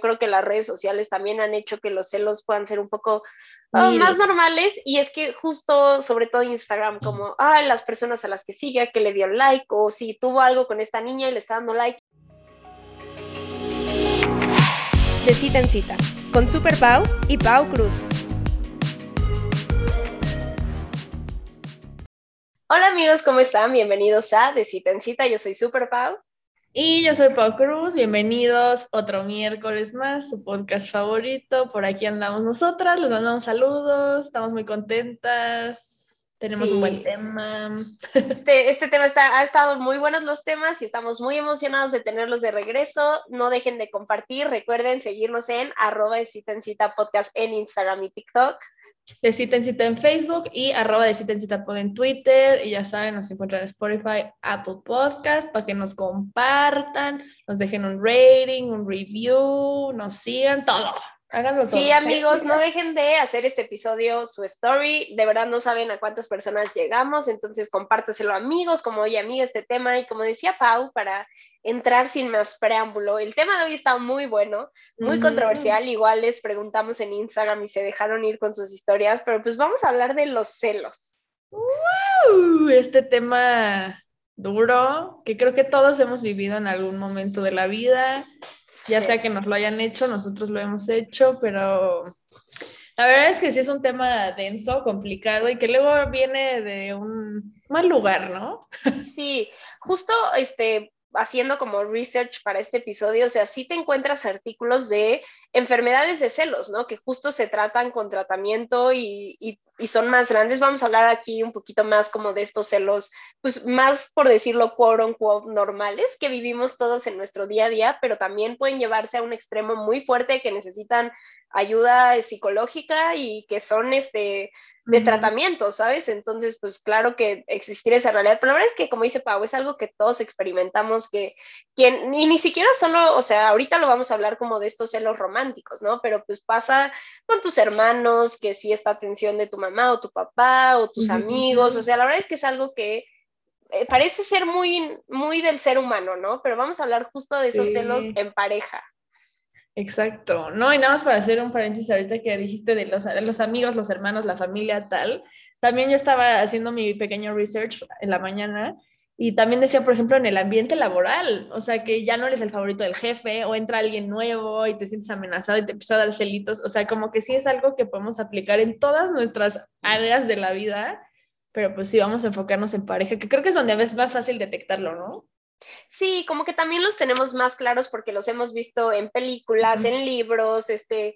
Creo que las redes sociales también han hecho que los celos puedan ser un poco ah, más normales y es que justo, sobre todo Instagram, como, ah, las personas a las que sigue, que le dio like o si tuvo algo con esta niña y le está dando like. De cita en cita, con Super Pau y Pau Cruz. Hola amigos, ¿cómo están? Bienvenidos a De cita en cita, yo soy Super Pau. Y yo soy Pau Cruz, bienvenidos otro miércoles más, su podcast favorito. Por aquí andamos nosotras, les mandamos saludos, estamos muy contentas, tenemos un buen tema. Este, este tema está, ha estado muy buenos los temas y estamos muy emocionados de tenerlos de regreso. No dejen de compartir, recuerden seguirnos en arroba de cita en cita podcast en Instagram y TikTok de Cita en Cita en Facebook y arroba de Cita en Cita en Twitter. Y ya saben, nos encuentran en Spotify, Apple Podcast, para que nos compartan, nos dejen un rating, un review, nos sigan, todo. Háganlo todo. Sí, amigos, no dejen de hacer este episodio su story. De verdad no saben a cuántas personas llegamos, entonces compárteselo amigos, como oye amiga este tema. Y como decía Pau, para entrar sin más preámbulo, el tema de hoy está muy bueno, muy controversial. Igual les preguntamos en Instagram y se dejaron ir con sus historias, pero pues vamos a hablar de los celos. este tema duro, que creo que todos hemos vivido en algún momento de la vida ya sea que nos lo hayan hecho, nosotros lo hemos hecho, pero la verdad es que sí es un tema denso, complicado y que luego viene de un mal lugar, ¿no? Sí, justo este, haciendo como research para este episodio, o sea, sí te encuentras artículos de enfermedades de celos, ¿no? Que justo se tratan con tratamiento y, y, son más grandes. Vamos a hablar aquí un poquito más como de estos celos, pues más por decirlo, quote unquote, normales que vivimos todos en nuestro día a día, pero también pueden llevarse a un extremo muy fuerte que necesitan ayuda psicológica y que son este de tratamiento, ¿sabes? Entonces, pues claro que existir esa realidad, pero la verdad es que, como dice Pau, es algo que todos experimentamos, que quien, ni, ni siquiera solo, o sea, ahorita lo vamos a hablar como de estos celos románticos, ¿no? Pero pues pasa con tus hermanos, que sí esta atención de tu mamá o tu papá o tus amigos, o sea, la verdad es que es algo que eh, parece ser muy, muy del ser humano, ¿no? Pero vamos a hablar justo de esos celos en pareja. Exacto, no, y nada más para hacer un paréntesis ahorita que dijiste de los, los amigos, los hermanos, la familia, tal, también yo estaba haciendo mi pequeño research en la mañana y también decía, por ejemplo, en el ambiente laboral, o sea, que ya no eres el favorito del jefe o entra alguien nuevo y te sientes amenazado y te empieza a dar celitos, o sea, como que sí es algo que podemos aplicar en todas nuestras áreas de la vida, pero pues sí vamos a enfocarnos en pareja, que creo que es donde a veces es más fácil detectarlo, ¿no? Sí, como que también los tenemos más claros porque los hemos visto en películas, en libros, este,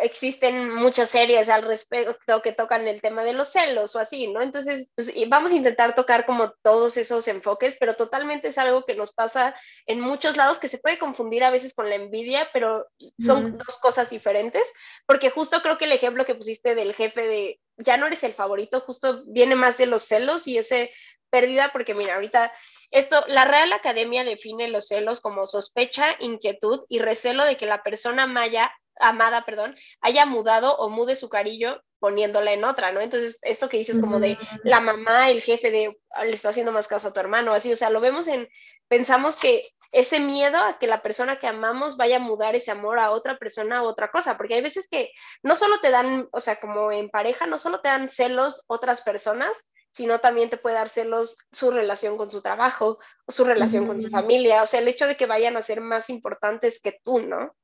existen muchas series al respecto que tocan el tema de los celos o así, ¿no? Entonces, pues, vamos a intentar tocar como todos esos enfoques, pero totalmente es algo que nos pasa en muchos lados que se puede confundir a veces con la envidia, pero son dos cosas diferentes, porque justo creo que el ejemplo que pusiste del jefe de ya no eres el favorito, justo viene más de los celos y ese pérdida, porque mira, ahorita esto, la Real Academia define los celos como sospecha, inquietud y recelo de que la persona maya, amada, perdón, haya mudado o mude su cariño poniéndola en otra, ¿no? Entonces, esto que dices como de la mamá, el jefe de ah, le está haciendo más caso a tu hermano, así, o sea, lo vemos en, pensamos que ese miedo a que la persona que amamos vaya a mudar ese amor a otra persona a otra cosa, porque hay veces que no solo te dan, o sea, como en pareja, no solo te dan celos otras personas, sino también te puede dar celos su relación con su trabajo o su relación con su familia, o sea, el hecho de que vayan a ser más importantes que tú, ¿no?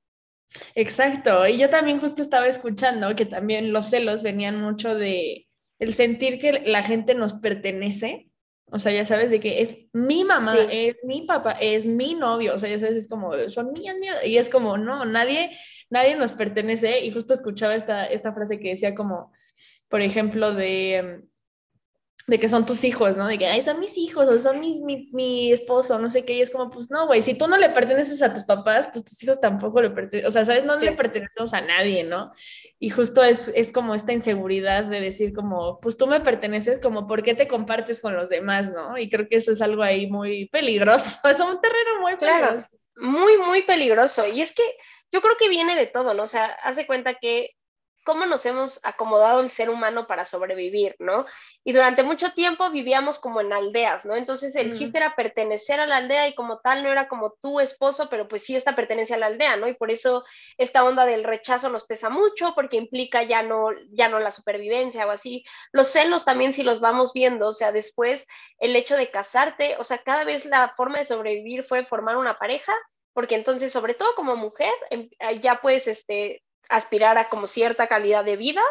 Exacto, y yo también justo estaba escuchando que también los celos venían mucho de el sentir que la gente nos pertenece, o sea, ya sabes, de que es mi mamá, es mi papá, es mi novio, o sea, ya sabes, es como, son mías, mías, y es como, no, nadie, nadie nos pertenece, y justo escuchaba esta, esta frase que decía como, por ejemplo, de, de que son tus hijos, ¿no? De que, ay, son mis hijos, o son mis, mi, mi esposo, no sé qué, y es como, pues no, güey, si tú no le perteneces a tus papás, pues tus hijos tampoco le pertenecen, o sea, ¿sabes? No le pertenecemos a nadie, ¿no? Y justo es, es como esta inseguridad de decir como, pues tú me perteneces, como, ¿por qué te compartes con los demás, no? Y creo que eso es algo ahí muy peligroso, es un terreno muy peligroso. Claro, muy, muy peligroso, y es que yo creo que viene de todo, ¿no? O sea, hace cuenta que cómo nos hemos acomodado el ser humano para sobrevivir, ¿no? Y durante mucho tiempo vivíamos como en aldeas, ¿no? Entonces el chiste era pertenecer a la aldea y como tal no era como tu esposo, pero pues sí esta pertenencia a la aldea, ¿no? Y por eso esta onda del rechazo nos pesa mucho porque implica ya no, ya no la supervivencia o así. Los celos también si los vamos viendo, o sea, después el hecho de casarte, o sea, cada vez la forma de sobrevivir fue formar una pareja porque entonces, sobre todo como mujer, em, ya puedes este, aspirar a como cierta calidad de vida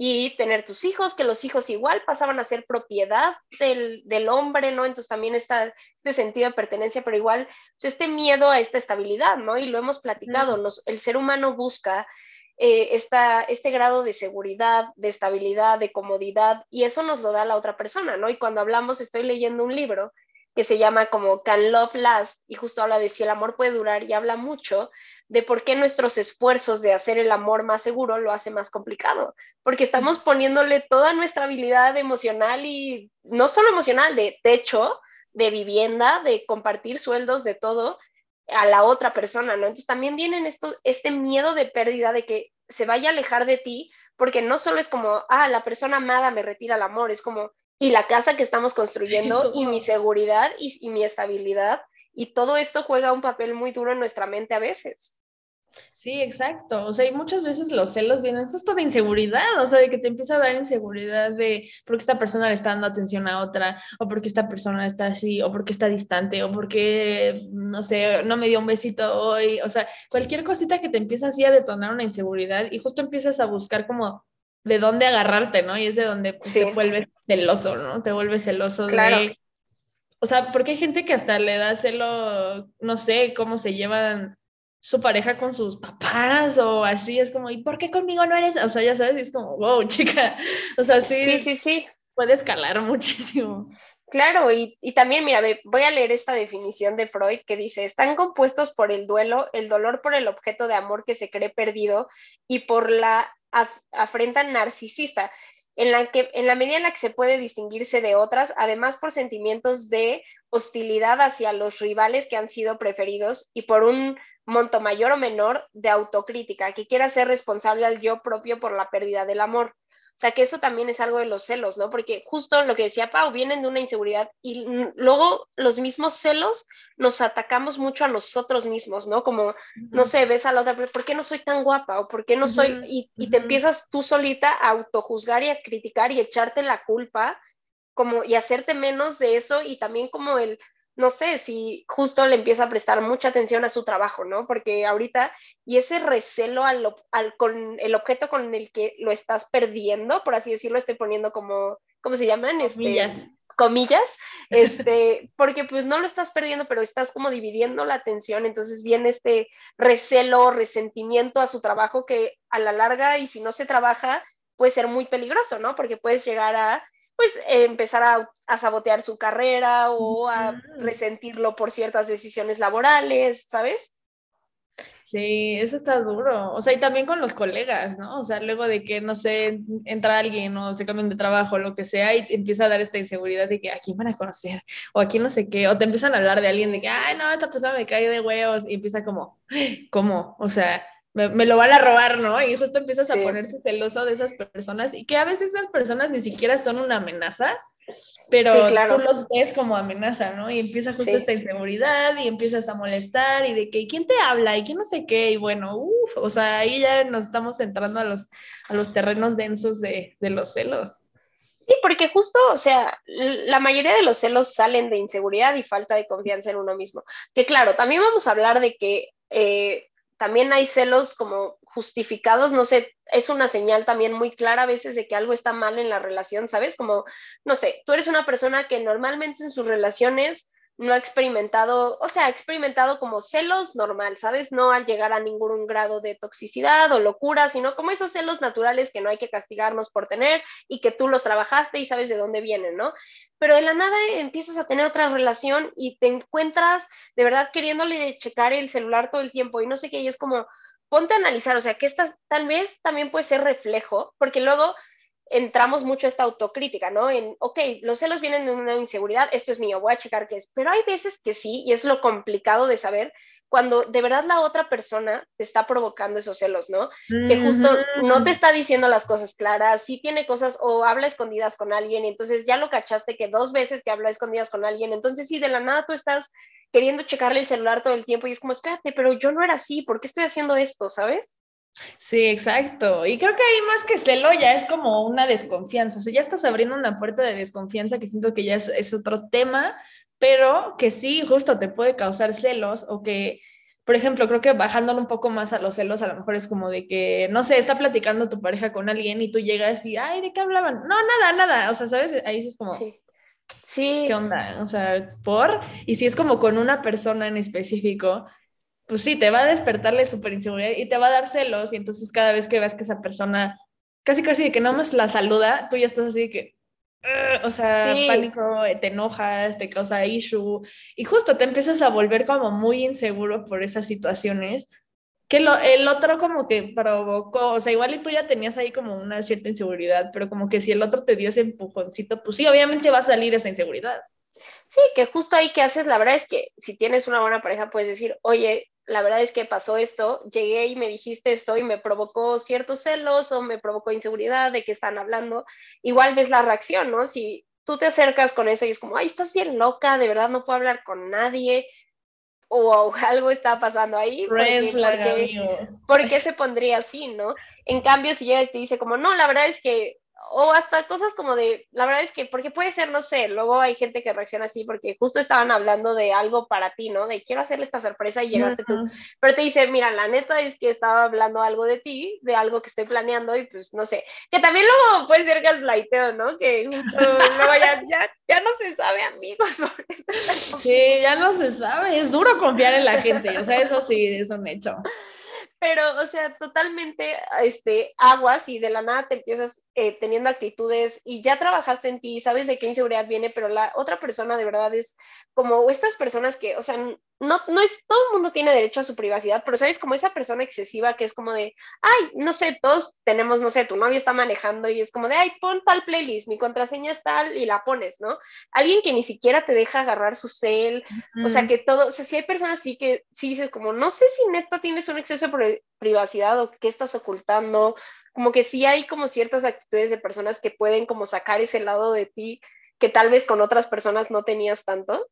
y tener tus hijos, que los hijos igual pasaban a ser propiedad del, del hombre, ¿no? Entonces también está este sentido de pertenencia, pero igual pues, este miedo a esta estabilidad, ¿no? Y lo hemos platicado, el ser humano busca eh, esta, este grado de seguridad, de estabilidad, de comodidad, y eso nos lo da la otra persona, ¿no? Y cuando hablamos, estoy leyendo un libro que se llama como Can Love Last y justo habla de si el amor puede durar y habla mucho de por qué nuestros esfuerzos de hacer el amor más seguro lo hace más complicado, porque estamos poniéndole toda nuestra habilidad emocional y no solo emocional, de techo, de vivienda, de compartir sueldos, de todo a la otra persona, ¿no? Entonces también vienen estos, este miedo de pérdida de que se vaya a alejar de ti, porque no solo es como, ah, la persona amada me retira el amor, es como, y la casa que estamos construyendo y mi seguridad y, mi estabilidad. Y todo esto juega un papel muy duro en nuestra mente a veces. Sí, exacto. O sea, y muchas veces los celos vienen justo de inseguridad, o sea, de que te empieza a dar inseguridad de por qué esta persona le está dando atención a otra, o porque esta persona está así, o porque está distante, o porque, no sé, no me dio un besito hoy. O sea, cualquier cosita que te empieza así a detonar una inseguridad y justo empiezas a buscar como de dónde agarrarte, ¿no? Y es de donde pues, te vuelves celoso, ¿no? Te vuelves celoso de... O sea, porque hay gente que hasta le da celo, no sé, cómo se llevan su pareja con sus papás o así, es como, ¿y por qué conmigo no eres? O sea, ya sabes, es como, wow, chica, o sea, sí, sí, sí, sí. puede escalar muchísimo. Claro, y, y, también, mira, voy a leer esta definición de Freud que dice, están compuestos por el duelo, el dolor por el objeto de amor que se cree perdido y por la afrenta narcisista, en la, que, en la medida en la que se puede distinguirse de otras, además por sentimientos de hostilidad hacia los rivales que han sido preferidos y por un monto mayor o menor de autocrítica, que quiera ser responsable al yo propio por la pérdida del amor. O sea, que eso también es algo de los celos, ¿no? Porque justo lo que decía Pau, vienen de una inseguridad y luego los mismos celos nos atacamos mucho a nosotros mismos, ¿no? Como, no sé, ves a la otra, ¿por qué no soy tan guapa? ¿O por qué no soy? Y, y te empiezas tú solita a autojuzgar y a criticar y echarte la culpa, como, y hacerte menos de eso y también como el, no sé si justo le empieza a prestar mucha atención a su trabajo, ¿no? Porque ahorita, y ese recelo al, con el objeto con el que lo estás perdiendo, por así decirlo, estoy poniendo como, ¿cómo se llaman? Este, comillas. comillas, este, porque pues no lo estás perdiendo, pero estás como dividiendo la atención, entonces viene este recelo, resentimiento a su trabajo que a la larga y si no se trabaja puede ser muy peligroso, ¿no? Porque puedes llegar a pues empezar a, sabotear su carrera o a resentirlo por ciertas decisiones laborales, ¿sabes? Sí, eso está duro. O sea, y también con los colegas, ¿no? O sea, luego de que, no sé, entra alguien o se cambian de trabajo lo que sea y te empieza a dar esta inseguridad de que a quién van a conocer o a quién no sé qué, o te empiezan a hablar de alguien de que, ay, no, esta persona me cae de huevos y empieza como, ¿cómo? O sea, me, lo van a robar, ¿no? Y justo empiezas a ponerse celoso de esas personas y que a veces esas personas ni siquiera son una amenaza, pero tú los ves como amenaza, ¿no? Y empieza justo esta inseguridad y empiezas a molestar y de que ¿quién te habla? y quién no sé qué, y bueno, uff, o sea, ahí ya nos estamos entrando a los, a los terrenos densos de, de los celos. Sí, porque justo, o sea, la mayoría de los celos salen de inseguridad y falta de confianza en uno mismo. Que claro, también vamos a hablar de que eh, también hay celos como justificados, no sé, es una señal también muy clara a veces de que algo está mal en la relación, ¿sabes? Como, no sé, tú eres una persona que normalmente en sus relaciones no ha experimentado, o sea, ha experimentado como celos normal, ¿sabes? No al llegar a ningún grado de toxicidad o locura, sino como esos celos naturales que no hay que castigarnos por tener y que tú los trabajaste y sabes de dónde vienen, ¿no? Pero de la nada empiezas a tener otra relación y te encuentras de verdad queriéndole checar el celular todo el tiempo y no sé qué, y es como, ponte a analizar, o sea, que esta tal vez también puede ser reflejo, porque luego entramos mucho a esta autocrítica, ¿no? En, ok, los celos vienen de una inseguridad, esto es mío, voy a checar qué es, pero hay veces que sí, y es lo complicado de saber, cuando de verdad la otra persona te está provocando esos celos, ¿no? Que justo no te está diciendo las cosas claras, sí tiene cosas o habla escondidas con alguien, y entonces ya lo cachaste que dos veces que habla escondidas con alguien, entonces sí, de la nada tú estás queriendo checarle el celular todo el tiempo y es como, espérate, pero yo no era así, ¿por qué estoy haciendo esto, sabes? Sí, exacto. Y creo que ahí más que celo ya es como una desconfianza. O sea, ya estás abriendo una puerta de desconfianza que siento que ya es, es otro tema, pero que sí, justo te puede causar celos o que, por ejemplo, creo que bajándolo un poco más a los celos, a lo mejor es como de que, no sé, está platicando tu pareja con alguien y tú llegas y, ay, ¿de qué hablaban? No, nada, nada. O sea, ¿sabes? Ahí es como... Sí. Sí. ¿Qué onda? O sea, por. Y si es como con una persona en específico, pues sí, te va a despertarle súper inseguridad y te va a dar celos. Y entonces cada vez que veas que esa persona, casi casi de que no más la saluda, tú ya estás así de que, o sea, pánico, te enojas, te causa issue. Y justo te empiezas a volver como muy inseguro por esas situaciones que lo, el otro como que provocó, o sea, igual y tú ya tenías ahí como una cierta inseguridad, pero como que si el otro te dio ese empujoncito, pues sí, obviamente va a salir esa inseguridad. Sí, que justo ahí que haces, la verdad es que si tienes una buena pareja, puedes decir, oye, la verdad es que pasó esto, llegué y me dijiste esto y me provocó ciertos celos o me provocó inseguridad de que están hablando, igual ves la reacción, ¿no? Si tú te acercas con eso y es como, ay, estás bien loca, de verdad no puedo hablar con nadie, o algo está pasando ahí. Porque, qué se pondría así, no? En cambio, si ella te dice como, no, la verdad es que o hasta cosas como de, la verdad es que, porque puede ser, no sé, luego hay gente que reacciona así porque justo estaban hablando de algo para ti, ¿no? De quiero hacerle esta sorpresa y llegaste tú, pero te dice, mira, la neta es que estaba hablando algo de ti, de algo que estoy planeando y pues no sé, que también luego puede ser gaslighteo, ¿no? Que justo luego ya, ya, ya no se sabe, amigos. Sí, ya no se sabe, es duro confiar en la gente, o sea, eso sí es un hecho pero, o sea, totalmente este, aguas y de la nada te empiezas eh, teniendo actitudes y ya trabajaste en ti, sabes de qué inseguridad viene, pero la otra persona de verdad es como estas personas que, o sea, no, no es, todo el mundo tiene derecho a su privacidad, pero sabes, como esa persona excesiva que es como de, ay, no sé, todos tenemos, no sé, tu novio está manejando y es como de, ay, pon tal playlist, mi contraseña es tal y la pones, ¿no? Alguien que ni siquiera te deja agarrar su cel, o sea, que todo, o sea, si hay personas así que sí dices como, no sé si neta tienes un exceso de privacidad o qué estás ocultando, como que sí hay como ciertas actitudes de personas que pueden como sacar ese lado de ti que tal vez con otras personas no tenías tanto.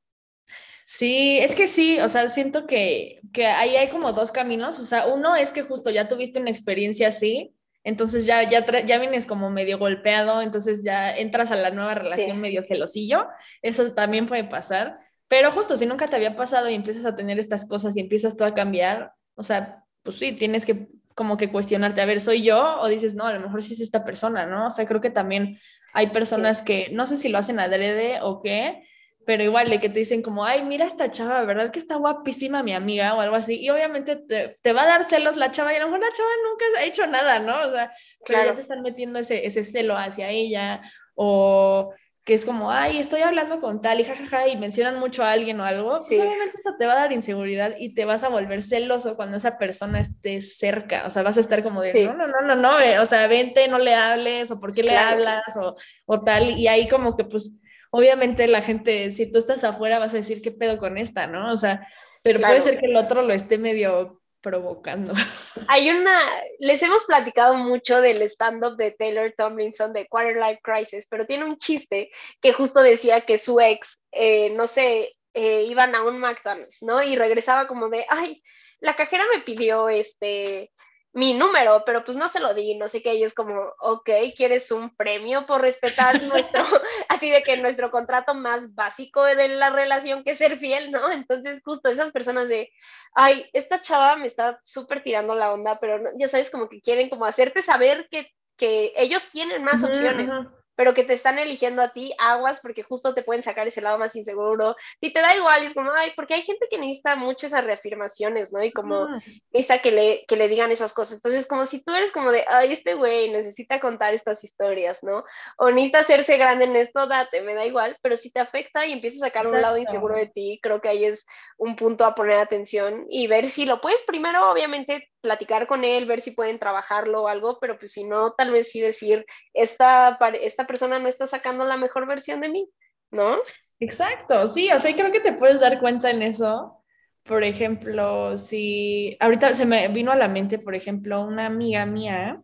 Sí, es que sí, o sea, siento que, que ahí hay como dos caminos, o sea, uno es que justo ya tuviste una experiencia así, entonces ya, ya, ya vienes como medio golpeado, entonces ya entras a la nueva relación medio celosillo, eso también puede pasar, pero justo si nunca te había pasado y empiezas a tener estas cosas y empiezas tú a cambiar, o sea, pues sí, tienes que como que cuestionarte, a ver, ¿soy yo? O dices, no, a lo mejor sí es esta persona, ¿no? O sea, creo que también hay personas que no sé si lo hacen adrede o qué, pero igual de que te dicen como, ay, mira esta chava, ¿verdad que está guapísima mi amiga o algo así? Y obviamente te, te va a dar celos la chava y a lo mejor la chava nunca ha hecho nada, ¿no? O sea, pero ya te están metiendo ese, ese celo hacia ella o que es como, ay, estoy hablando con tal y jajaja, y mencionan mucho a alguien o algo, pues obviamente eso te va a dar inseguridad y te vas a volver celoso cuando esa persona esté cerca, o sea, vas a estar como de, no, no, no, no, no, o sea, vente, no le hables, o por qué le hablas, o, o tal, y ahí como que pues, obviamente la gente, si tú estás afuera vas a decir, ¿qué pedo con esta, no? O sea, pero puede ser que el otro lo esté medio provocando. Hay una, les hemos platicado mucho del stand-up de Taylor Tomlinson de Quarter Life Crisis, pero tiene un chiste que justo decía que su ex, eh, no sé, eh, iban a un McDonald's, ¿no? Y regresaba como de, ay, la cajera me pidió este mi número, pero pues no se lo di, no sé qué, y es como, ok, ¿quieres un premio por respetar nuestro, así de que nuestro contrato más básico de la relación que es ser fiel, ¿no? Entonces justo esas personas de, ay, esta chava me está súper tirando la onda, pero ya sabes, como que quieren como hacerte saber que, que ellos tienen más opciones pero que te están eligiendo a ti, aguas, porque justo te pueden sacar ese lado más inseguro. Si te da igual, es como, ay, porque hay gente que necesita mucho esas reafirmaciones, ¿no? Y como necesita que le, que le digan esas cosas. Entonces, como si tú eres como de, ay, este güey necesita contar estas historias, ¿no? O necesita hacerse grande en esto, date, me da igual, pero si te afecta y empiezas a sacar un lado inseguro de ti, creo que ahí es un punto a poner atención y ver si lo puedes primero, obviamente, platicar con él, ver si pueden trabajarlo o algo, pero pues si no, tal vez sí decir, esta, esta persona no está sacando la mejor versión de mí, ¿no? Exacto, sí, o sea, creo que te puedes dar cuenta en eso, por ejemplo, si ahorita se me vino a la mente, por ejemplo, una amiga mía,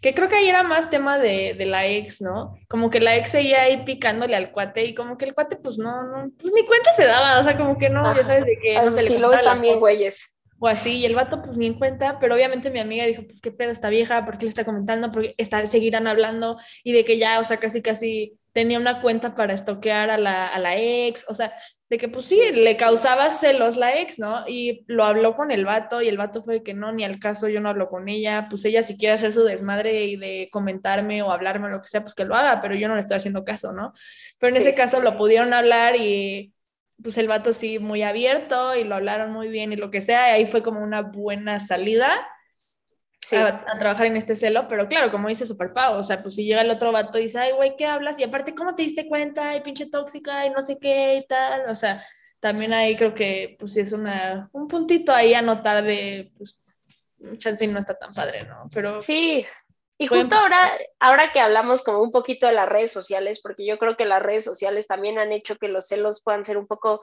que creo que ahí era más tema de, de, la ex, ¿no? Como que la ex seguía ahí picándole al cuate y como que el cuate pues no, no, pues ni cuenta se daba, o sea, como que no, ya sabes de que no se sí, le también güeyes. O así, y el vato pues ni en cuenta, pero obviamente mi amiga dijo, pues qué pedo esta vieja, ¿por qué le está comentando? Porque está, seguirán hablando y de que ya, o sea, casi casi tenía una cuenta para estoquear a la, a la ex, o sea, de que pues sí, le causaba celos la ex, ¿no? Y lo habló con el vato y el vato fue de que no, ni al caso, yo no hablo con ella, pues ella si quiere hacer su desmadre y de comentarme o hablarme o lo que sea, pues que lo haga, pero yo no le estoy haciendo caso, ¿no? Pero en ese caso lo pudieron hablar y pues el vato sí muy abierto y lo hablaron muy bien y lo que sea, y ahí fue como una buena salida a, trabajar en este celo, pero claro, como dice Super Pau, o sea, pues si llega el otro vato y dice, ay, güey, ¿qué hablas? Y aparte, ¿cómo te diste cuenta? Y pinche tóxica y no sé qué y tal, o sea, también ahí creo que, pues sí, es una, un puntito ahí a notar de, pues, chance no está tan padre, ¿no? Pero... Sí, y justo ahora, ahora que hablamos como un poquito de las redes sociales, porque yo creo que las redes sociales también han hecho que los celos puedan ser un poco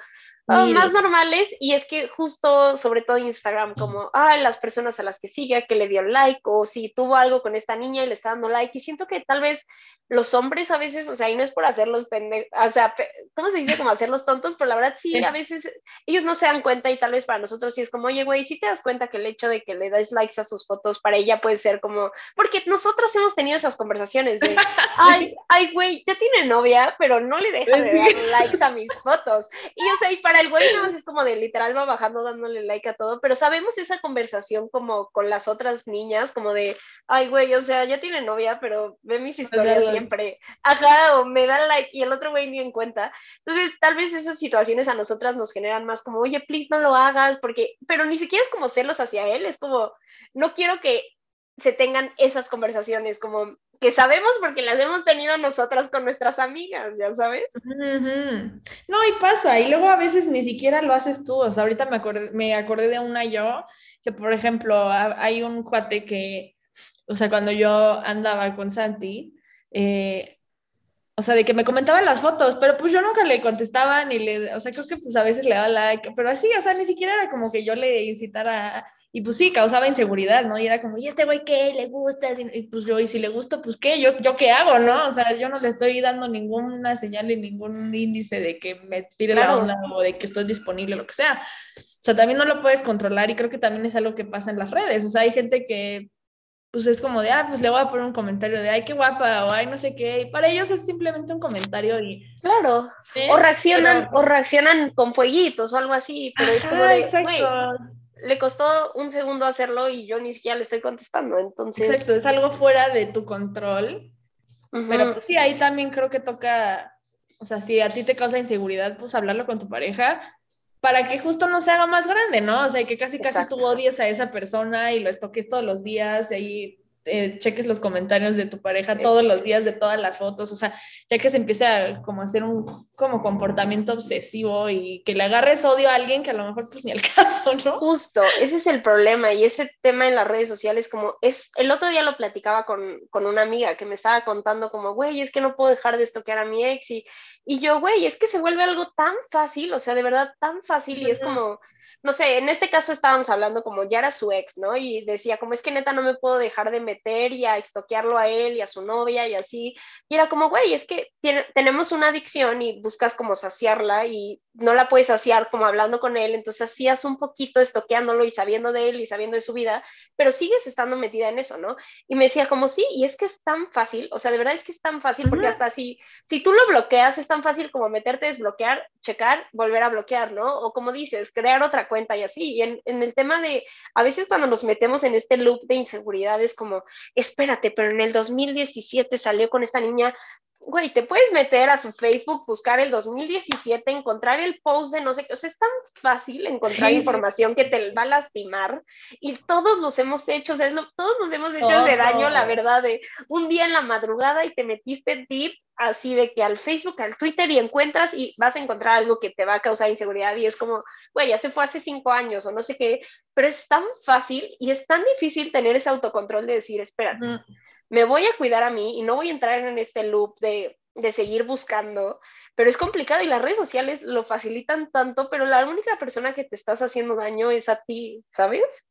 más normales y es que justo, sobre todo Instagram, como, ah, las personas a las que sigue, que le dio like o si tuvo algo con esta niña y le está dando like y siento que tal vez los hombres a veces, o sea, y no es por hacerlos pendejos, o sea, ¿cómo se dice? Como hacerlos tontos, pero la verdad sí, a veces ellos no se dan cuenta y tal vez para nosotros sí es como, oye, güey, si te das cuenta que el hecho de que le das likes a sus fotos para ella puede ser como, porque nosotros hemos tenido esas conversaciones de, ay, ay, güey, ya tiene novia, pero no le deja de dar likes a mis fotos. Y o sea, y para el güey no es como de literal va bajando dándole like a todo, pero sabemos esa conversación como con las otras niñas, como de, ay, güey, o sea, ya tiene novia, pero ve mis historias siempre. Ajá, o me da like y el otro güey ni en cuenta. Entonces, tal vez esas situaciones a nosotras nos generan más como, oye, please no lo hagas, porque, pero ni siquiera es como celos hacia él, es como, no quiero que se tengan esas conversaciones, como que sabemos porque las hemos tenido nosotras con nuestras amigas, ya sabes. No, y pasa, y luego a veces ni siquiera lo haces tú, o sea, ahorita me acordé, me acordé de una yo, que por ejemplo, hay un cuate que, o sea, cuando yo andaba con Santi, eh, o sea, de que me comentaban las fotos, pero pues yo nunca le contestaba ni le, o sea, creo que pues a veces le daba like, pero así, o sea, ni siquiera era como que yo le incitara, y pues sí, causaba inseguridad, ¿no? Y era como, ¿y este güey qué? ¿Le gusta? Y pues yo, y si le gusto, pues qué, yo, yo qué hago, ¿no? O sea, yo no le estoy dando ninguna señal ni ningún índice de que me tire la onda o de que estoy disponible, lo que sea. O sea, también no lo puedes controlar y creo que también es algo que pasa en las redes. O sea, hay gente que pues es como de, ah, pues le voy a poner un comentario de, ay, qué guapa, o ay, no sé qué, y para ellos es simplemente un comentario y... Claro, o reaccionan, o reaccionan con fueguitos o algo así, pero es como de, exacto. Le costó un segundo hacerlo y yo ni siquiera le estoy contestando, entonces... Exacto, es algo fuera de tu control, pero pues sí, ahí también creo que toca, o sea, si a ti te causa inseguridad, pues hablarlo con tu pareja, para que justo no se haga más grande, ¿no? O sea, que casi casi tú odies a esa persona y lo estoques todos los días y ahí eh, cheques los comentarios de tu pareja todos los días de todas las fotos, o sea, ya que se empieza a como hacer un como comportamiento obsesivo y que le agarres odio a alguien que a lo mejor pues ni al caso, ¿no? Justo, ese es el problema y ese tema en las redes sociales como es, el otro día lo platicaba con, con una amiga que me estaba contando como, güey, es que no puedo dejar de estoquear a mi ex y, y yo, güey, es que se vuelve algo tan fácil, o sea, de verdad tan fácil y es como no sé, en este caso estábamos hablando como ya era su ex, ¿no? Y decía, como es que neta no me puedo dejar de meter y a estoquearlo a él y a su novia y así. Y era como, güey, es que tenemos una adicción y buscas como saciarla y no la puedes saciar como hablando con él, entonces hacías un poquito estoqueándolo y sabiendo de él y sabiendo de su vida, pero sigues estando metida en eso, ¿no? Y me decía como, sí, y es que es tan fácil, o sea, de verdad es que es tan fácil, porque hasta si, si tú lo bloqueas, es tan fácil como meterte, desbloquear, checar, volver a bloquear, ¿no? O como dices, crear otra cuenta y así. Y en, en el tema de, a veces cuando nos metemos en este loop de inseguridad es como, espérate, pero en el 2017 salió con esta niña, güey, te puedes meter a su Facebook, buscar el 2017, encontrar el post de no sé qué, o sea, es tan fácil encontrar información que te va a lastimar y todos los hemos hecho, o sea, todos nos hemos hecho ese daño, la verdad, de un día en la madrugada y te metiste deep así de que al Facebook, al Twitter y encuentras y vas a encontrar algo que te va a causar inseguridad y es como, güey, ya se fue hace cinco años o no sé qué, pero es tan fácil y es tan difícil tener ese autocontrol de decir, espérate me voy a cuidar a mí y no voy a entrar en este loop de de seguir buscando, pero es complicado y las redes sociales lo facilitan tanto, pero la única persona que te estás haciendo daño es a ti, ¿sabes?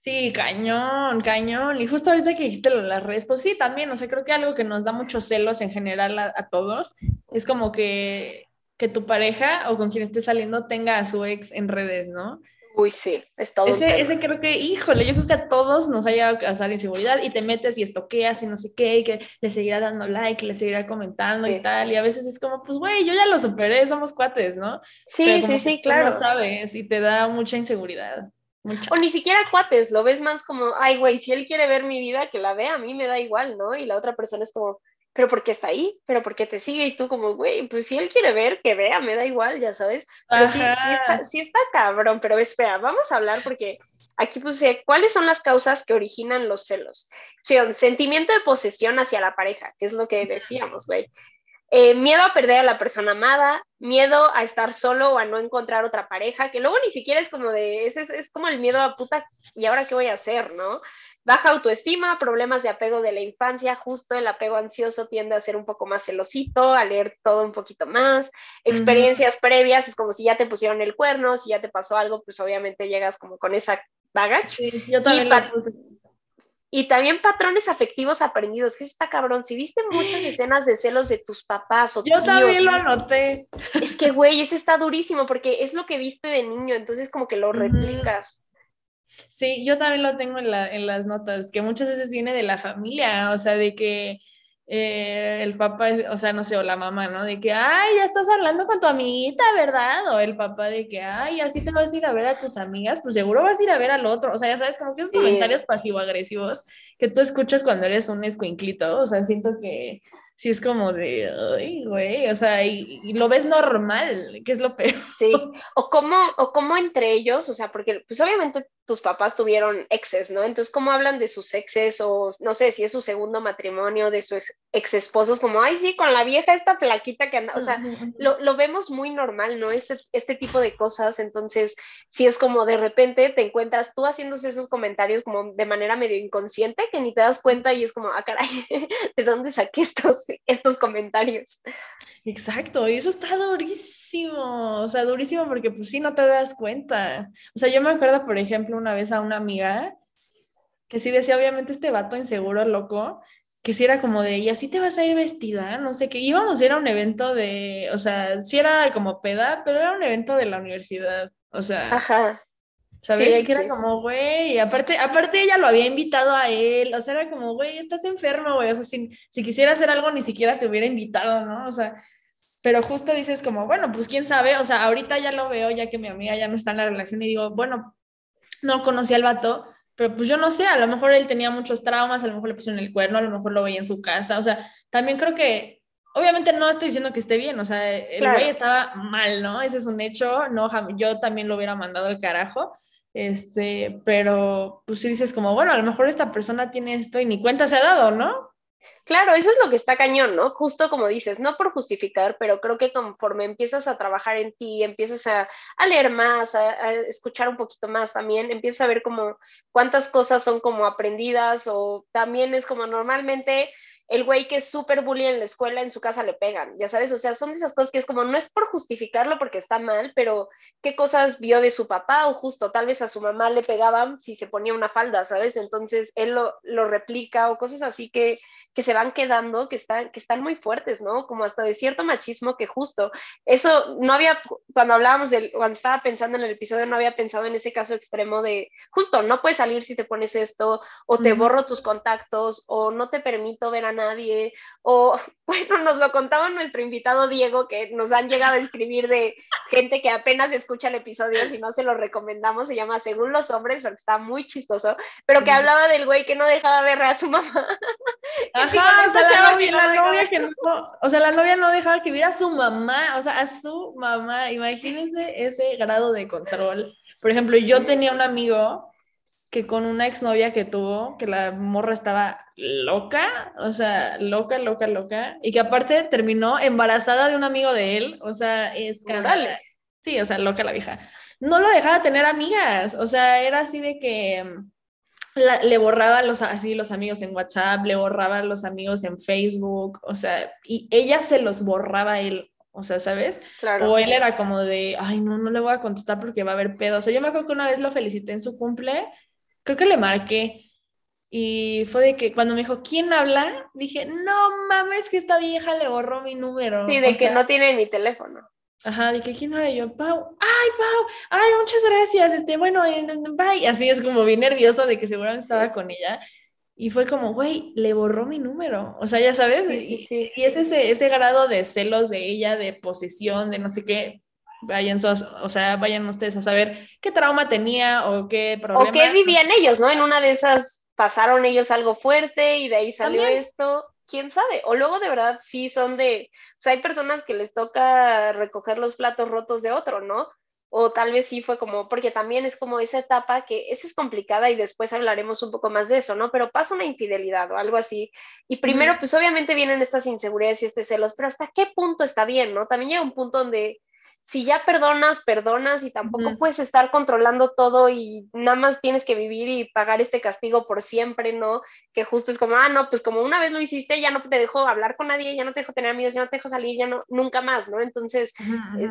Sí, cañón, cañón. Y justo ahorita que dijiste lo de las redes, pues sí, también, o sea, creo que algo que nos da muchos celos en general a, todos es como que, que tu pareja o con quien estés saliendo tenga a su ex en redes, ¿no? Uy, sí, es todo. Ese, ese creo que, híjole, yo creo que a todos nos haya a causar inseguridad y te metes y estoqueas y no sé qué, y que le seguirá dando like, le seguirá comentando y tal. Y a veces es como, pues, güey, yo ya lo superé, somos cuates, ¿no? Sí, sí, sí, claro. No sabes y te da mucha inseguridad. Mucha. O ni siquiera cuates, lo ves más como, ay, güey, si él quiere ver mi vida, que la vea, a mí me da igual, ¿no? Y la otra persona es como, pero ¿por qué está ahí? ¿Pero por qué te sigue? Y tú como, güey, pues si él quiere ver, que vea, me da igual, ya sabes. Pero sí, sí, está, sí está cabrón, pero espera, vamos a hablar porque aquí puse, ¿cuáles son las causas que originan los celos? Sí, sentimiento de posesión hacia la pareja, que es lo que decíamos, güey. Eh, miedo a perder a la persona amada, miedo a estar solo o a no encontrar otra pareja, que luego ni siquiera es como de, es, es, es como el miedo a puta, ¿y ahora qué voy a hacer, no? Baja autoestima, problemas de apego de la infancia, justo el apego ansioso tiende a ser un poco más celosito, a leer todo un poquito más, experiencias uh -huh. previas, es como si ya te pusieron el cuerno, si ya te pasó algo, pues obviamente llegas como con esa baggage. Sí, yo también y, puse. y también patrones afectivos aprendidos, que está cabrón, si viste muchas escenas de celos de tus papás o Yo tíos, también lo anoté. Es que, güey, ese está durísimo, porque es lo que viste de niño, entonces como que lo uh -huh. Sí, yo también lo tengo en, la, en, las notas, que muchas veces viene de la familia, o sea, de que eh, el papá, o sea, no sé, o la mamá, ¿no? De que, ay, ya estás hablando con tu amiguita, ¿verdad? O el papá de que, ay, así te vas a ir a ver a tus amigas, pues seguro vas a ir a ver al otro, o sea, ya sabes, como que esos sí. comentarios pasivo-agresivos que tú escuchas cuando eres un escuinclito, o sea, siento que sí es como de, ay, güey, o sea, y, y, lo ves normal, que es lo peor. Sí, o como, o como entre ellos, o sea, porque pues obviamente tus papás tuvieron exes, ¿no? Entonces, ¿cómo hablan de sus exes o no sé si es su segundo matrimonio, de sus ex esposos, como, ay, sí, con la vieja esta flaquita que anda, o sea, lo, lo vemos muy normal, ¿no? Este, este tipo de cosas, entonces, si es como de repente te encuentras tú haciéndose esos comentarios como de manera medio inconsciente, que ni te das cuenta y es como, ah, caray, ¿de dónde saqué estos, estos comentarios? Exacto, y eso está durísimo, o sea, durísimo porque pues sí, no te das cuenta. O sea, yo me acuerdo, por ejemplo, una vez a una amiga que sí decía, obviamente, este vato inseguro, loco, que sí era como de, y así te vas a ir vestida, no sé qué, íbamos a ir a un evento de, o sea, sí era como peda, pero era un evento de la universidad, o sea, Ajá. ¿Sabes? Sí, que era como, güey, aparte, aparte ella lo había invitado a él, o sea, era como, güey, estás enfermo, güey, o sea, si, si quisiera hacer algo ni siquiera te hubiera invitado, ¿no? O sea, pero justo dices como, bueno, pues quién sabe, o sea, ahorita ya lo veo, ya que mi amiga ya no está en la relación y digo, bueno, no conocí al vato, pero pues yo no sé, a lo mejor él tenía muchos traumas, a lo mejor le pusieron el cuerno, a lo mejor lo veía en su casa, o sea, también creo que, obviamente no estoy diciendo que esté bien, o sea, el claro. güey estaba mal, ¿no? Ese es un hecho, no, yo también lo hubiera mandado al carajo, este, pero pues si dices como, bueno, a lo mejor esta persona tiene esto y ni cuenta se ha dado, ¿no? Claro, eso es lo que está cañón, ¿no? Justo como dices, no por justificar, pero creo que conforme empiezas a trabajar en ti, empiezas a, leer más, a, a, escuchar un poquito más también, empiezas a ver como cuántas cosas son como aprendidas o también es como normalmente el güey que es súper bully en la escuela, en su casa le pegan, ya sabes, o sea, son esas cosas que es como, no es por justificarlo porque está mal, pero qué cosas vio de su papá o justo tal vez a su mamá le pegaban si se ponía una falda, ¿sabes? Entonces él lo, lo replica o cosas así que, que se van quedando, que están, que están muy fuertes, ¿no? Como hasta de cierto machismo que justo, eso no había, cuando hablábamos de, cuando estaba pensando en el episodio, no había pensado en ese caso extremo de, justo, no puedes salir si te pones esto, o te borro tus contactos, o no te permito ver a nadie, o bueno, nos lo contaba nuestro invitado Diego, que nos han llegado a escribir de gente que apenas escucha el episodio, si no se lo recomendamos, se llama Según los hombres, porque está muy chistoso, pero que hablaba del güey que no dejaba ver a su mamá. Ajá, o sea, la novia, la novia que no, o sea, la novia no dejaba que viera a su mamá, o sea, a su mamá, imagínense ese grado de control. Por ejemplo, yo tenía un amigo que con una exnovia que tuvo, que la morra estaba loca, o sea, loca, loca, loca, y que aparte terminó embarazada de un amigo de él, o sea, escándalo. Sí, o sea, loca la vieja. No lo dejaba tener amigas, o sea, era así de que le borraba los, así los amigos en WhatsApp, le borraba los amigos en Facebook, o sea, y ella se los borraba a él, o sea, ¿sabes? Claro. O él era como de, ay, no, no le voy a contestar porque va a haber pedo. O sea, yo me acuerdo que una vez lo felicité en su cumple, creo que le marqué. Y fue de que cuando me dijo, ¿quién habla? Dije, no mames, que esta vieja le borró mi número. Sí, de que no tiene mi teléfono. Ajá, dije, ¿quién era yo? Pau. Ay, Pau. Ay, muchas gracias. Este, bueno, bye. Así es como bien nerviosa de que seguramente estaba con ella. Y fue como, güey, le borró mi número. O sea, ya sabes. y, es ese, ese grado de celos de ella, de posesión, de no sé qué. Vayan, o sea, vayan ustedes a saber qué trauma tenía o qué problema. O qué vivían ellos, ¿no? En una de esas pasaron ellos algo fuerte y de ahí salió esto quién sabe. O luego de verdad sí son de, o sea, hay personas que les toca recoger los platos rotos de otro, ¿no? O tal vez sí fue como, porque también es como esa etapa que esa es complicada y después hablaremos un poco más de eso, ¿no? Pero pasa una infidelidad o algo así. Y primero, pues obviamente vienen estas inseguridades y este celos, pero ¿hasta qué punto está bien, ¿no? También llega un punto donde si ya perdonas, perdonas y tampoco puedes estar controlando todo y nada más tienes que vivir y pagar este castigo por siempre, ¿no? Que justo es como, ah, no, pues como una vez lo hiciste, ya no te dejo hablar con nadie, ya no te dejo tener amigos, ya no te dejo salir, ya no, nunca más, ¿no? Entonces,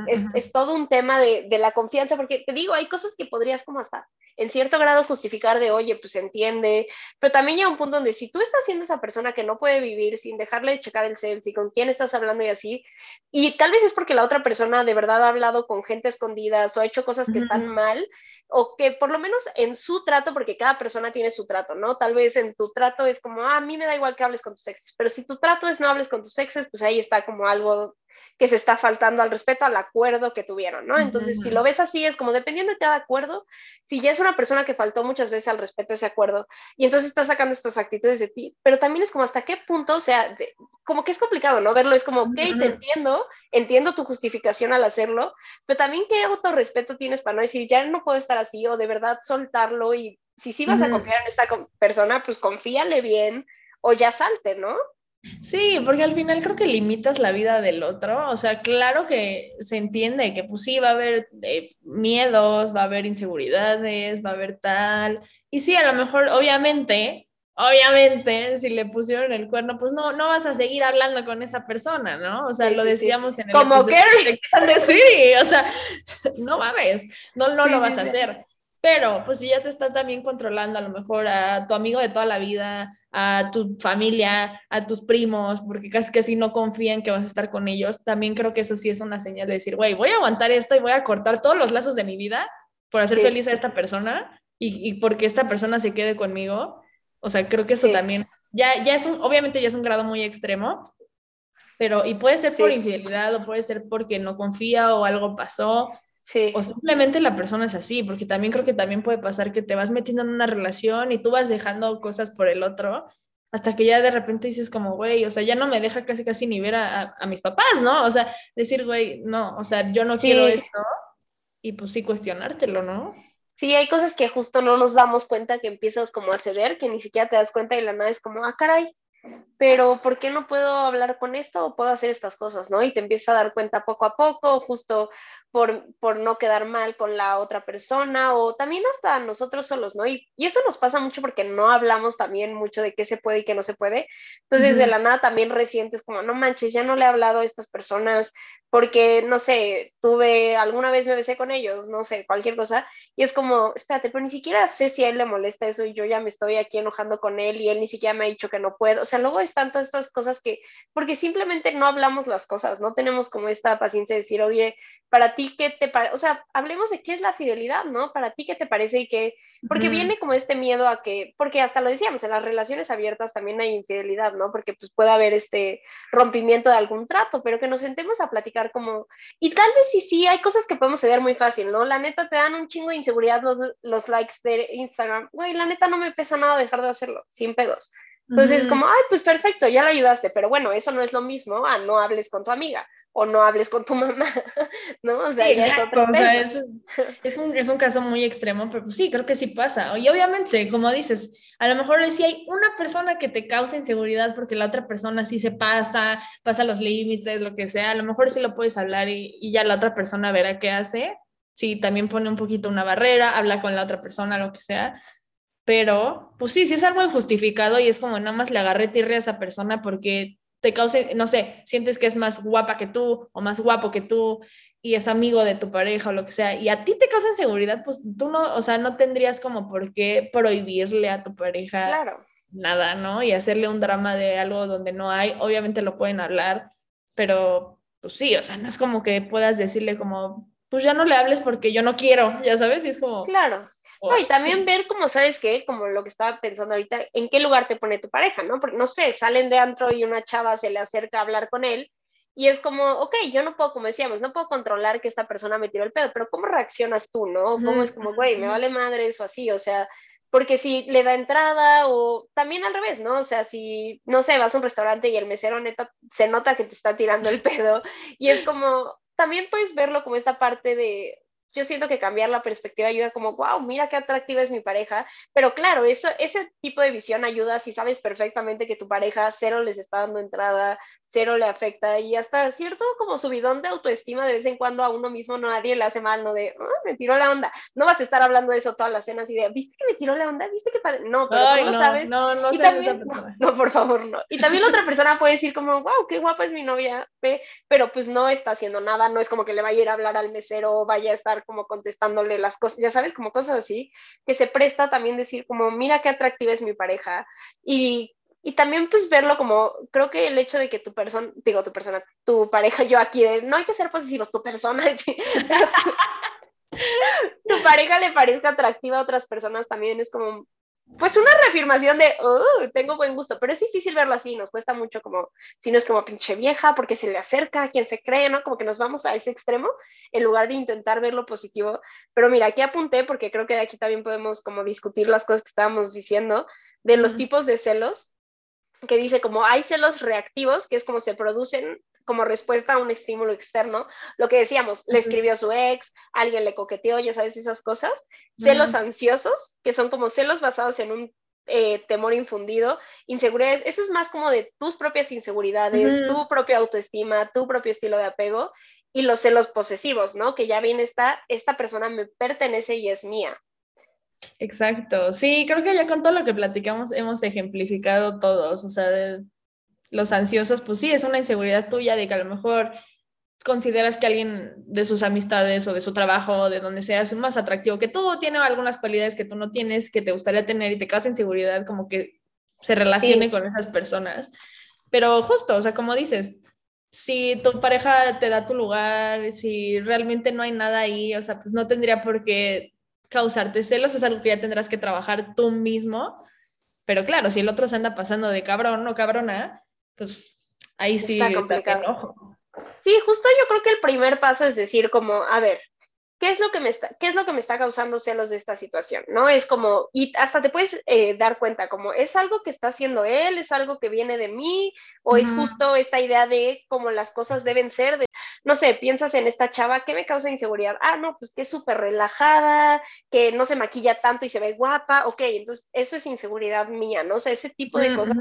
es, es, todo un tema de, de, la confianza, porque te digo, hay cosas que podrías como hasta en cierto grado justificar de, oye, pues entiende, pero también llega un punto donde si tú estás siendo esa persona que no puede vivir sin dejarle de checar el cel, y con quién estás hablando y así, y tal vez es porque la otra persona de verdad ha hablado con gente escondida o ha hecho cosas que están mal, o que por lo menos en su trato, porque cada persona tiene su trato, ¿no? Tal vez en tu trato es como, ah, a mí me da igual que hables con tus exes, pero si tu trato es no hables con tus exes, pues ahí está como algo que se está faltando al respeto al acuerdo que tuvieron, ¿no? Entonces, si lo ves así, es como dependiendo de cada acuerdo, si ya es una persona que faltó muchas veces al respeto a ese acuerdo y entonces está sacando estas actitudes de ti, pero también es como hasta qué punto, o sea, como que es complicado, ¿no? Verlo es como, ok, te entiendo, entiendo tu justificación al hacerlo, pero también qué autorrespeto tienes para no decir, ya no puedo estar así o de verdad soltarlo y si sí vas a confiar en esta persona, pues confíale bien o ya salte, ¿no? Sí, porque al final creo que limitas la vida del otro. O sea, claro que se entiende que pues sí, va a haber eh, miedos, va a haber inseguridades, va a haber tal. Y sí, a lo mejor, obviamente, obviamente, si le pusieron el cuerno, pues no, no vas a seguir hablando con esa persona, ¿no? O sea, lo decíamos en el... Como que... Sí, o sea, no mames, no, no lo vas a hacer. Pero pues si ya te estás también controlando a lo mejor a tu amigo de toda la vida, a tu familia, a tus primos, porque casi que si no confían que vas a estar con ellos, también creo que eso sí es una señal de decir, güey, voy a aguantar esto y voy a cortar todos los lazos de mi vida por hacer feliz a esta persona y, y, porque esta persona se quede conmigo. O sea, creo que eso también, ya, ya es un, obviamente ya es un grado muy extremo, pero y puede ser por infidelidad o puede ser porque no confía o algo pasó o simplemente la persona es así, porque también creo que también puede pasar que te vas metiendo en una relación y tú vas dejando cosas por el otro, hasta que ya de repente dices como, güey, o sea, ya no me deja casi casi ni ver a, mis papás, ¿no? O sea, decir, güey, no, o sea, yo no quiero esto, y pues sí cuestionártelo, ¿no? Sí, hay cosas que justo no nos damos cuenta que empiezas como a ceder, que ni siquiera te das cuenta y la nada es como, ah, caray, pero ¿por qué no puedo hablar con esto o puedo hacer estas cosas, no? Y te empiezas a dar cuenta poco a poco, justo por, por no quedar mal con la otra persona o también hasta nosotros solos, ¿no? Y, y, eso nos pasa mucho porque no hablamos también mucho de qué se puede y qué no se puede. Entonces, de la nada también recientes como, no manches, ya no le he hablado a estas personas, porque, no sé, tuve, alguna vez me besé con ellos, no sé, cualquier cosa, y es como, espérate, pero ni siquiera sé si a él le molesta eso y yo ya me estoy aquí enojando con él y él ni siquiera me ha dicho que no puedo, o sea, luego están todas estas cosas que, porque simplemente no hablamos las cosas, no tenemos como esta paciencia de decir, oye, para ti, ¿qué te parece? O sea, hablemos de qué es la fidelidad, ¿no? Para ti, ¿qué te parece? Y qué, porque viene como este miedo a que, porque hasta lo decíamos, en las relaciones abiertas también hay infidelidad, ¿no? Porque pues puede haber este rompimiento de algún trato, pero que nos sentemos a platicar como, y tal vez sí, sí, hay cosas que podemos ceder muy fácil, ¿no? La neta te dan un chingo de inseguridad los, los likes de Instagram, güey, la neta no me pesa nada dejar de hacerlo, sin pedos. Entonces, como, ay, pues perfecto, ya lo ayudaste, pero bueno, eso no es lo mismo a no hables con tu amiga o no hables con tu mamá, ¿no? O sea, es, otro es, un, es, un, caso muy extremo, pero pues sí, creo que sí pasa. Y obviamente, como dices, a lo mejor si hay una persona que te causa inseguridad porque la otra persona sí se pasa, pasa los límites, lo que sea, a lo mejor sí lo puedes hablar y, y ya la otra persona verá qué hace. Si también pone un poquito una barrera, habla con la otra persona, lo que sea. pero pues sí, sí es algo injustificado y es como nada más le agarré tirre a esa persona porque te cause, no sé, sientes que es más guapa que tú o más guapo que tú y es amigo de tu pareja o lo que sea, y a ti te causa inseguridad, pues tú no, o sea, no tendrías como por qué prohibirle a tu pareja nada, ¿no? Y hacerle un drama de algo donde no hay, obviamente lo pueden hablar, pero pues sí, o sea, no es como que puedas decirle como, pues ya no le hables porque yo no quiero, ya sabes, y es como... Claro. No, y también ver como, ¿sabes qué? Como lo que estaba pensando ahorita, ¿en qué lugar te pone tu pareja, no? Porque, no sé, salen de antro y una chava se le acerca a hablar con él y es como, ok, yo no puedo, como decíamos, no puedo controlar que esta persona me tiró el pedo, pero ¿cómo reaccionas tú, no? ¿Cómo es como, güey, me vale madre eso así? O sea, porque si le da entrada o también al revés, ¿no? O sea, si, no sé, vas a un restaurante y el mesero neta se nota que te está tirando el pedo y es como, también puedes verlo como esta parte de, yo siento que cambiar la perspectiva ayuda como, wow, mira qué atractiva es mi pareja, pero claro, eso, ese tipo de visión ayuda si sabes perfectamente que tu pareja cero les está dando entrada, cero le afecta y hasta cierto como subidón de autoestima de vez en cuando a uno mismo no nadie le hace mal, no de, oh, me tiró la onda, no vas a estar hablando de eso todas las cenas y de, ¿viste que me tiró la onda? ¿Viste que No, pero tú lo sabes. No, no, y también, no, por favor, no. Y también la otra persona puede decir como, wow, qué guapa es mi novia, pero pues no está haciendo nada, no es como que le vaya a ir a hablar al mesero vaya a estar como contestándole las cosas, ya sabes, como cosas así, que se presta también decir como, mira qué atractiva es mi pareja. Y, y también pues verlo como, creo que el hecho de que tu persona, digo tu persona, tu pareja, yo aquí, no hay que ser posesivos, tu persona, tu pareja le parezca atractiva a otras personas también es como, pues una reafirmación de, oh, tengo buen gusto, pero es difícil verlo así, nos cuesta mucho como, si no es como pinche vieja, porque se le acerca a quien se cree, ¿no? Como que nos vamos a ese extremo en lugar de intentar ver lo positivo. Pero mira, aquí apunté, porque creo que de aquí también podemos como discutir las cosas que estábamos diciendo, de los tipos de celos, que dice como hay celos reactivos, que es como se producen como respuesta a un estímulo externo. Lo que decíamos, le escribió su ex, alguien le coqueteó, ya sabes, esas cosas. Celos ansiosos, que son como celos basados en un eh, temor infundido, inseguridades, eso es más como de tus propias inseguridades, tu propia autoestima, tu propio estilo de apego y los celos posesivos, ¿no? Que ya viene esta, esta persona me pertenece y es mía. Exacto, sí, creo que ya con todo lo que platicamos hemos ejemplificado todos, o sea, de, los ansiosos, pues sí, es una inseguridad tuya de que a lo mejor consideras que alguien de sus amistades o de su trabajo, de donde sea, es más atractivo que tú, tiene algunas cualidades que tú no tienes, que te gustaría tener y te causa inseguridad, como que se relacione con esas personas. Pero justo, o sea, como dices, si tu pareja te da tu lugar, si realmente no hay nada ahí, o sea, pues no tendría por qué causarte celos, es algo que ya tendrás que trabajar tú mismo. Pero claro, si el otro se anda pasando de cabrón o cabrona, pues ahí sí está complicado. Sí, justo yo creo que el primer paso es decir como, a ver, ¿qué es lo que me está, qué es lo que me está causando celos de esta situación? ¿No? Es como, y hasta te puedes eh, dar cuenta, como, ¿es algo que está haciendo él? ¿Es algo que viene de mí? ¿O es justo esta idea de cómo las cosas deben ser? De, no sé, piensas en esta chava, ¿qué me causa inseguridad? Ah, no, pues que es súper relajada, que no se maquilla tanto y se ve guapa, ok, entonces eso es inseguridad mía, ¿no? O sea, ese tipo de cosas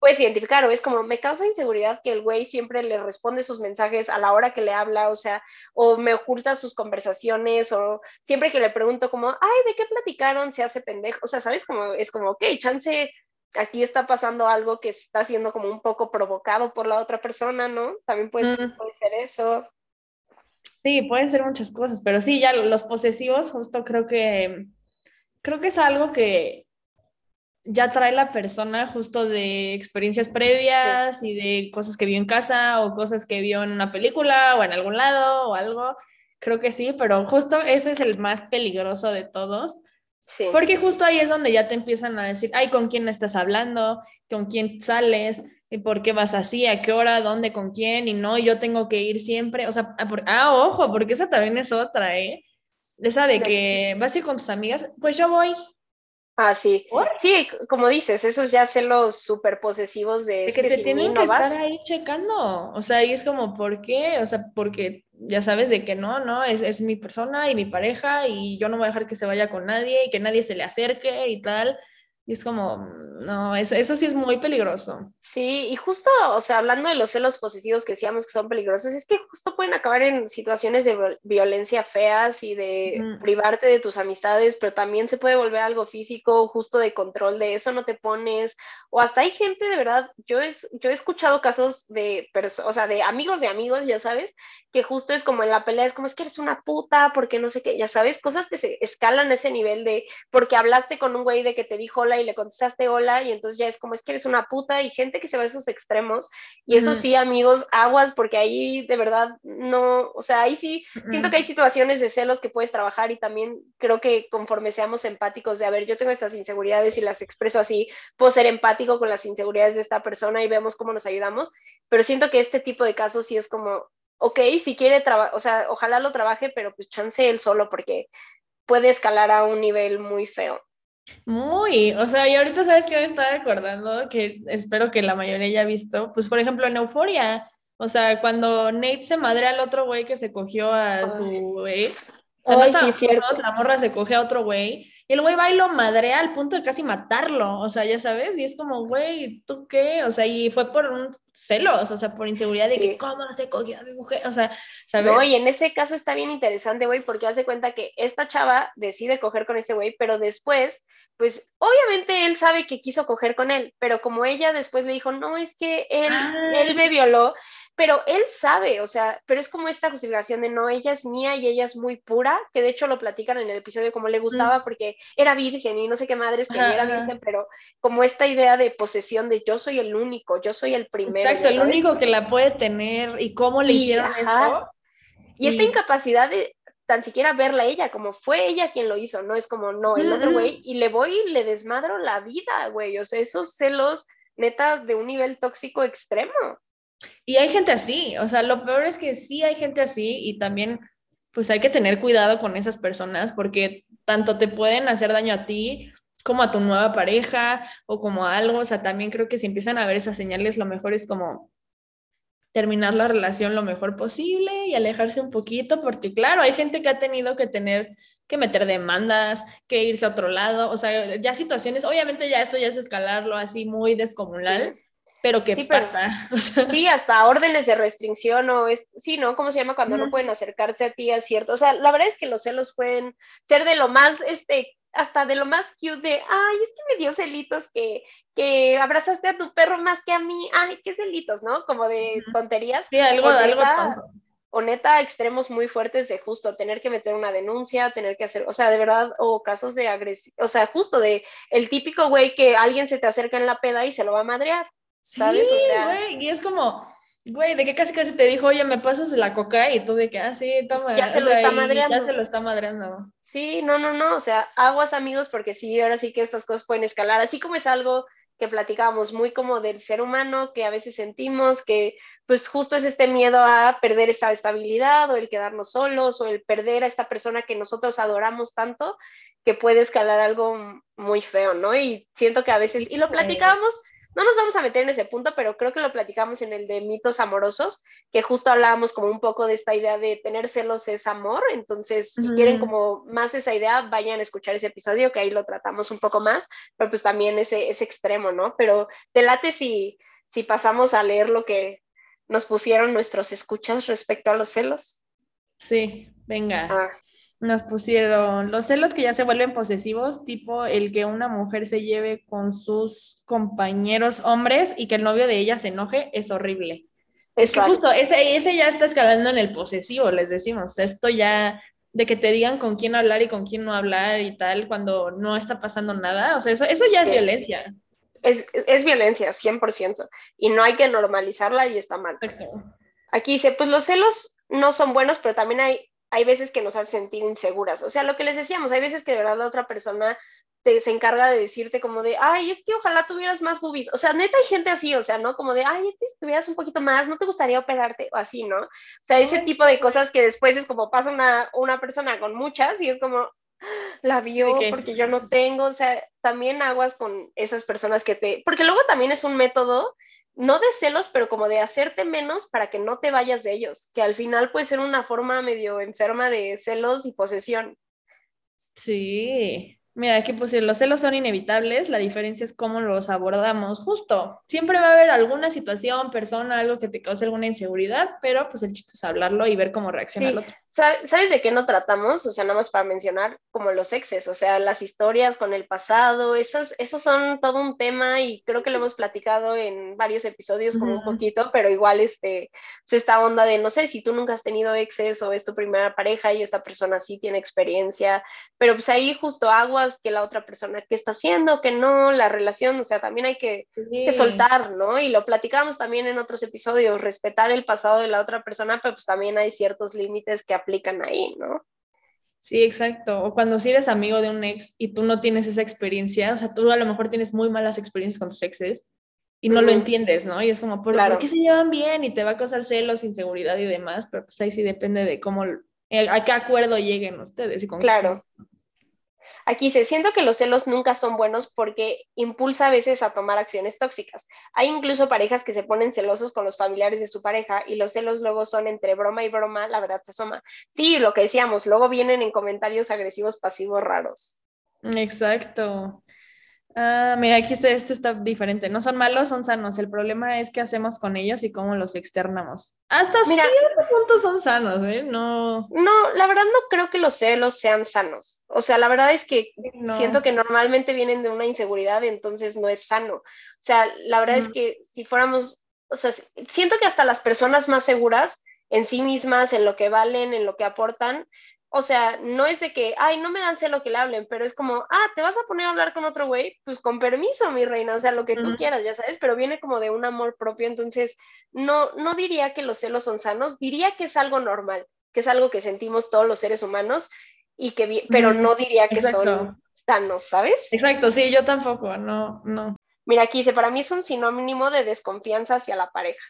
puedes identificar, o es como, me causa inseguridad que el güey siempre le responde sus mensajes a la hora que le habla, o sea, o me oculta sus conversaciones, o siempre que le pregunto como, ay, ¿de qué platicaron? Se hace pendejo, o sea, ¿sabes? Como, es como, ok, chance, aquí está pasando algo que está siendo como un poco provocado por la otra persona, ¿no? También puede, puede ser eso. Sí, pueden ser muchas cosas, pero sí, ya los posesivos, justo creo que, creo que es algo que ya trae la persona justo de experiencias previas y de cosas que vio en casa o cosas que vio en una película o en algún lado o algo. Creo que sí, pero justo ese es el más peligroso de todos. Sí. Porque justo ahí es donde ya te empiezan a decir, ay, ¿con quién estás hablando? ¿Con quién sales? ¿Y por qué vas así? ¿A qué hora? ¿Dónde? ¿Con quién? Y no, yo tengo que ir siempre. O sea, ah, ojo, porque esa también es otra, ¿eh? Esa de que vas a ir con tus amigas, pues yo voy. Ah, sí. Sí, como dices, esos ya celos súper posesivos de... que, te tienen que estar ahí checando. O sea, ahí es como, ¿por qué? O sea, porque ya sabes de que no, no, es, es mi persona y mi pareja y yo no voy a dejar que se vaya con nadie y que nadie se le acerque y tal. Y es como, no, eso, eso sí es muy peligroso. Sí, y justo, o sea, hablando de los celos posesivos que decíamos que son peligrosos, es que justo pueden acabar en situaciones de violencia feas y de privarte de tus amistades, pero también se puede volver algo físico, justo de control de eso no te pones, o hasta hay gente de verdad, yo he, yo he escuchado casos de, o sea, de amigos de amigos, ya sabes, que justo es como en la pelea, es como es que eres una puta, porque no sé qué, ya sabes, cosas que se escalan a ese nivel de, porque hablaste con un güey de que te dijo hola y le contestaste hola, y entonces ya es como es que eres una puta, y gente que se va a esos extremos, y eso sí, amigos, aguas, porque ahí de verdad no, o sea, ahí sí, siento que hay situaciones de celos que puedes trabajar y también creo que conforme seamos empáticos de, a ver, yo tengo estas inseguridades y las expreso así, puedo ser empático con las inseguridades de esta persona y vemos cómo nos ayudamos, pero siento que este tipo de casos sí es como, ok, si quiere trabajar, o sea, ojalá lo trabaje, pero pues chance él solo porque puede escalar a un nivel muy feo. Muy, o sea, y ahorita sabes que me estaba acordando que espero que la mayoría haya visto, pues por ejemplo en Euforia, o sea, cuando Nate se madre al otro güey que se cogió a su ex, sí, cierto. la morra se coge a otro güey y el güey va y lo madrea al punto de casi matarlo, o sea, ya sabes, y es como, güey, ¿tú qué? O sea, y fue por un celos, o sea, por inseguridad de que cómo se cogió a mi mujer, o sea, ¿sabes? No, y en ese caso está bien interesante, güey, porque hace cuenta que esta chava decide coger con ese güey, pero después, pues, obviamente él sabe que quiso coger con él, pero como ella después le dijo, no, es que él, ah, él me violó, pero él sabe, o sea, pero es como esta justificación de no, ella es mía y ella es muy pura, que de hecho lo platican en el episodio como le gustaba porque era virgen y no sé qué madres que era virgen, pero como esta idea de posesión de yo soy el único, yo soy el primero. Exacto, el único que la puede tener y cómo le hicieron eso. Y, esta incapacidad de tan siquiera verla ella, como fue ella quien lo hizo, no es como, no, el otro güey, y le voy y le desmadro la vida, güey, o sea, esos celos netas de un nivel tóxico extremo. Y hay gente así, o sea, lo peor es que sí hay gente así y también pues hay que tener cuidado con esas personas porque tanto te pueden hacer daño a ti como a tu nueva pareja o como a algo, o sea, también creo que si empiezan a ver esas señales, lo mejor es como terminar la relación lo mejor posible y alejarse un poquito, porque claro, hay gente que ha tenido que tener que meter demandas, que irse a otro lado, o sea, ya situaciones, obviamente ya esto ya es escalarlo así muy descomunal, pero ¿qué pasa? sí, hasta órdenes de restricción o es, sí, ¿no? ¿Cómo se llama cuando no pueden acercarse a ti a cierto? O sea, la verdad es que los celos pueden ser de lo más, este, hasta de lo más cute de, ay, es que me dio celitos que, que abrazaste a tu perro más que a mí, ay, qué celitos, ¿no? Como de tonterías. Sí, algo, o algo tonto. O neta, extremos muy fuertes de justo tener que meter una denuncia, tener que hacer, o sea, de verdad, o casos de agresión, o sea, justo de el típico güey que alguien se te acerca en la peda y se lo va a madrear. Sí, güey, y es como, güey, de que casi casi te dijo, oye, me pasas la coca y tú de que, ah, sí, toma. Ya se lo está madreando. Ya se lo está madreando. Sí, no, no, no, o sea, aguas amigos, porque sí, ahora sí que estas cosas pueden escalar, así como es algo que platicábamos muy como del ser humano, que a veces sentimos que pues justo es este miedo a perder esta estabilidad o el quedarnos solos o el perder a esta persona que nosotros adoramos tanto, que puede escalar algo muy feo, ¿no? Y siento que a veces, y lo platicábamos no nos vamos a meter en ese punto, pero creo que lo platicamos en el de mitos amorosos, que justo hablábamos como un poco de esta idea de tener celos es amor. Entonces, si quieren como más esa idea, vayan a escuchar ese episodio, que ahí lo tratamos un poco más, pero pues también ese, ese extremo, ¿no? Pero te late si, si pasamos a leer lo que nos pusieron nuestros escuchas respecto a los celos. Sí, venga. Ah nos pusieron los celos que ya se vuelven posesivos, tipo el que una mujer se lleve con sus compañeros hombres y que el novio de ella se enoje, es horrible. Es que justo ese, ese ya está escalando en el posesivo, les decimos. Esto ya de que te digan con quién hablar y con quién no hablar y tal cuando no está pasando nada, o sea, eso, eso ya es violencia. Es, es, violencia, 100%, y no hay que normalizarla y está mal. Aquí dice, pues los celos no son buenos, pero también hay hay veces que nos hace sentir inseguras. O sea, lo que les decíamos, hay veces que de verdad la otra persona te, se encarga de decirte como de, ay, es que ojalá tuvieras más boobies. O sea, neta hay gente así, o sea, ¿no? Como de, ay, es que si tuvieras un poquito más, ¿no te gustaría operarte? O así, ¿no? O sea, ese tipo de cosas que después es como pasa una, una persona con muchas y es como, la vio porque yo no tengo, o sea, también aguas con esas personas que te, porque luego también es un método no de celos, pero como de hacerte menos para que no te vayas de ellos, que al final puede ser una forma medio enferma de celos y posesión. Sí, Mira, aquí puse, los celos son inevitables, la diferencia es cómo los abordamos. Justo, siempre va a haber alguna situación, persona, algo que te cause alguna inseguridad, pero pues el chiste es hablarlo y ver cómo reacciona el otro. ¿Sabes de qué no tratamos? O sea, nada más para mencionar, como los exes, o sea, las historias con el pasado, esos, esos son todo un tema y creo que lo hemos platicado en varios episodios como un poquito, pero igual este, pues esta onda de, no sé, si tú nunca has tenido exes o es tu primera pareja y esta persona sí tiene experiencia, pero pues ahí justo aguas que la otra persona, ¿qué está haciendo? Que no, la relación, o sea, también hay que, que soltar, ¿no? Y lo platicamos también en otros episodios, respetar el pasado de la otra persona, pero pues también hay ciertos límites que aplican ahí, ¿no? Sí, exacto. O cuando si eres amigo de un ex y tú no tienes esa experiencia, o sea, tú a lo mejor tienes muy malas experiencias con tus exes y no lo entiendes, ¿no? Y es como, ¿por, qué se llevan bien? Y te va a causar celos, inseguridad y demás, pero pues ahí sí depende de cómo, eh, a qué acuerdo lleguen ustedes. Y con claro. Aquí se siento que los celos nunca son buenos porque impulsa a veces a tomar acciones tóxicas. Hay incluso parejas que se ponen celosos con los familiares de su pareja y los celos luego son entre broma y broma, la verdad se asoma. Sí, lo que decíamos, luego vienen en comentarios agresivos pasivos raros. Exacto. Ah, mira, aquí este, este, está diferente. No son malos, son sanos. El problema es qué hacemos con ellos y cómo los externamos. Hasta cierto punto son sanos, ¿eh? No. No, la verdad no creo que los celos sean sanos. O sea, la verdad es que siento que normalmente vienen de una inseguridad, entonces no es sano. O sea, la verdad es que si fuéramos, o sea, siento que hasta las personas más seguras en sí mismas, en lo que valen, en lo que aportan, o sea, no es de que, ay, no me dan celo que le hablen, pero es como, ah, te vas a poner a hablar con otro güey, pues con permiso, mi reina, o sea, lo que tú quieras, ya sabes, pero viene como de un amor propio, entonces no, no diría que los celos son sanos, diría que es algo normal, que es algo que sentimos todos los seres humanos, y que, pero no diría que son sanos, ¿sabes? Exacto, sí, yo tampoco, no, no. Mira, aquí dice, para mí es un sinónimo de desconfianza hacia la pareja.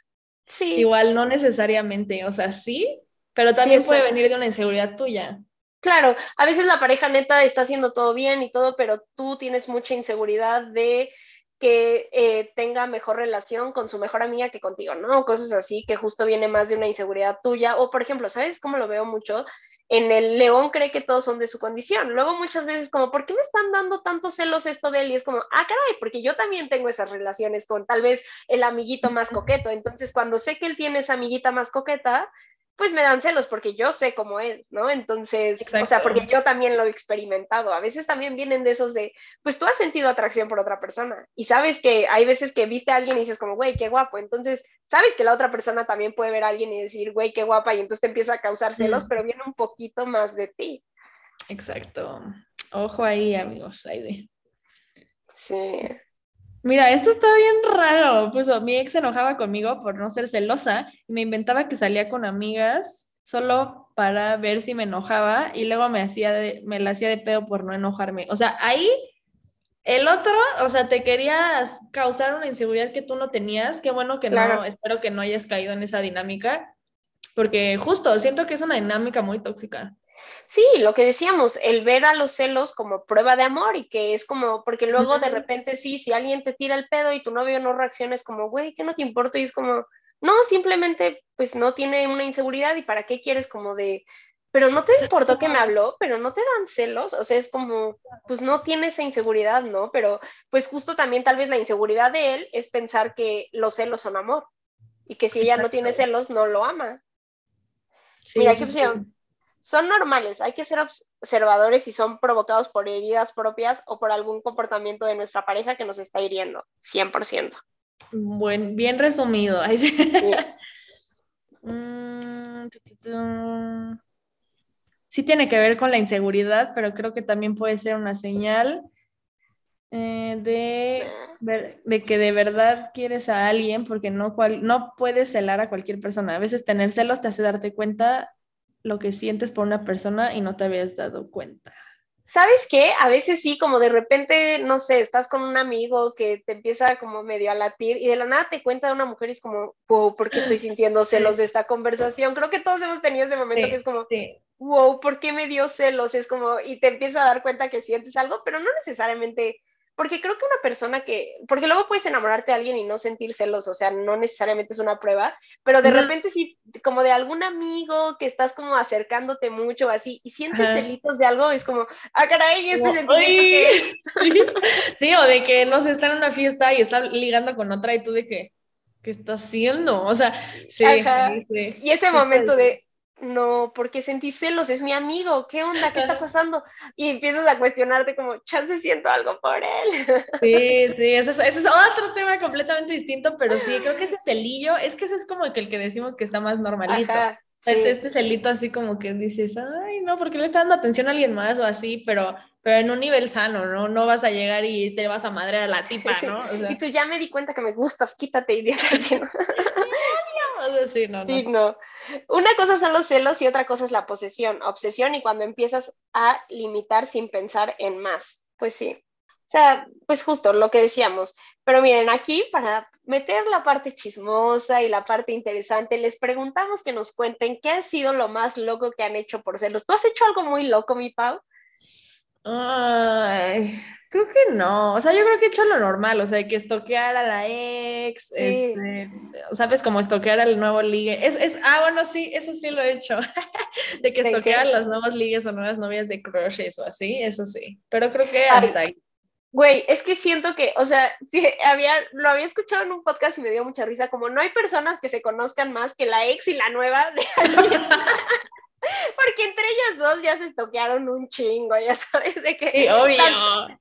Sí. Igual no necesariamente, o sea, sí, pero también puede venir de una inseguridad tuya. Claro, a veces la pareja neta está haciendo todo bien y todo, pero tú tienes mucha inseguridad de que eh, tenga mejor relación con su mejor amiga que contigo, ¿no? Cosas así que justo viene más de una inseguridad tuya. O, por ejemplo, ¿sabes cómo lo veo mucho? En el león cree que todos son de su condición. Luego muchas veces como, ¿por qué me están dando tantos celos esto de él? Y es como, ah, caray, porque yo también tengo esas relaciones con tal vez el amiguito más coqueto. Entonces, cuando sé que él tiene esa amiguita más coqueta, pues me dan celos porque yo sé cómo es, ¿no? Entonces, o sea, porque yo también lo he experimentado. A veces también vienen de esos de, pues tú has sentido atracción por otra persona y sabes que hay veces que viste a alguien y dices como, güey, qué guapo. Entonces, sabes que la otra persona también puede ver a alguien y decir, güey, qué guapa y entonces te empieza a causar celos, pero viene un poquito más de ti. Exacto. Ojo ahí, amigos, Aide. Sí. Mira, esto está bien raro. Pues mi ex se enojaba conmigo por no ser celosa y me inventaba que salía con amigas solo para ver si me enojaba y luego me hacía me la hacía de pedo por no enojarme. O sea, ahí el otro, o sea, te querías causar una inseguridad que tú no tenías. Qué bueno que no, espero que no hayas caído en esa dinámica, porque justo siento que es una dinámica muy tóxica. Sí, lo que decíamos, el ver a los celos como prueba de amor y que es como, porque luego de repente sí, si alguien te tira el pedo y tu novio no reacciona, es como, güey, ¿qué no te importa? Y es como, no, simplemente pues no tiene una inseguridad y para qué quieres como de, pero no te importó que me habló, pero no te dan celos, o sea, es como, pues no tiene esa inseguridad, ¿no? Pero pues justo también tal vez la inseguridad de él es pensar que los celos son amor y que si ella no tiene celos, no lo ama. Sí, Mira, qué opción son normales, hay que ser observadores si son provocados por heridas propias o por algún comportamiento de nuestra pareja que nos está hiriendo, 100%. Buen, bien resumido. Mm, sí. tiene que ver con la inseguridad, pero creo que también puede ser una señal eh, de, de, que de verdad quieres a alguien porque no, cual, no puedes celar a cualquier persona. A veces tener celos te hace darte cuenta lo que sientes por una persona y no te habías dado cuenta. ¿Sabes qué? A veces sí, como de repente, no sé, estás con un amigo que te empieza como medio a latir y de la nada te cuenta de una mujer y es como, wow, ¿por qué estoy sintiendo celos de esta conversación? Creo que todos hemos tenido ese momento que es como, wow, ¿por qué me dio celos? Es como, y te empieza a dar cuenta que sientes algo, pero no necesariamente porque creo que una persona que, porque luego puedes enamorarte de alguien y no sentir celos, o sea, no necesariamente es una prueba, pero de repente sí, como de algún amigo que estás como acercándote mucho así y sientes celitos de algo, es como, ah, caray, este sentimiento sí. o de que, no sé, está en una fiesta y está ligando con otra y tú de que, ¿qué está haciendo? O sea, sí. sí. Y ese momento de, no, porque sentí celos, es mi amigo, ¿qué onda? ¿Qué está pasando? Y empiezas a cuestionarte como, chance siento algo por él. Sí, sí, ese es, otro tema completamente distinto, pero sí, creo que ese celillo, es que ese es como que el que decimos que está más normalito. este, este celito así como que dices, ay, no, porque le está dando atención a alguien más o así, pero, pero en un nivel sano, ¿no? No vas a llegar y te vas a madre a la tipa, ¿no? Y tú ya me di cuenta que me gustas, quítate, idiota. sí, no, no. Sí, no. Una cosa son los celos y otra cosa es la posesión, obsesión y cuando empiezas a limitar sin pensar en más. Pues sí. O sea, pues justo lo que decíamos. Pero miren, aquí para meter la parte chismosa y la parte interesante, les preguntamos que nos cuenten qué ha sido lo más loco que han hecho por celos. ¿Tú has hecho algo muy loco, mi Pau? Ay, Creo que no, o sea, yo creo que he hecho lo normal, o sea, que estoquear a la ex, este, sabes, como estoquear al nuevo ligue. Es, es, ah, bueno, sí, eso sí lo he hecho, de que estoquear a las nuevas ligues o nuevas novias de crushes o así, eso sí, pero creo que hasta ahí. Güey, es que siento que, o sea, sí, había, lo había escuchado en un podcast y me dio mucha risa, como no hay personas que se conozcan más que la ex y la nueva de Porque entre ellas dos ya se estoquearon un chingo, ya sabes de que. Sí, obvio.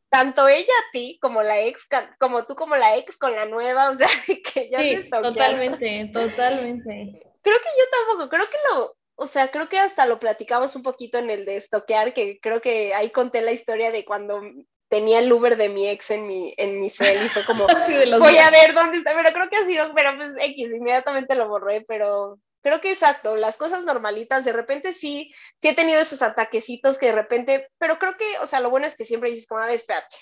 Tanto, ella a ti como la ex, como tú como la ex con la nueva, o sea, que ya se estoquearon. Totalmente, totalmente. Creo que yo tampoco, creo que lo, o sea, creo que hasta lo platicamos un poquito en el de estoquear, que creo que ahí conté la historia de cuando tenía el Uber de mi ex en mi, en mi cel y fue como, voy a ver dónde está, pero creo que ha sido, pero pues X, inmediatamente lo borré, pero Creo que exacto, las cosas normalitas, de repente sí, sí he tenido esos ataquecitos que de repente, pero creo que, o sea, lo bueno es que siempre dices como, a ver, espérate,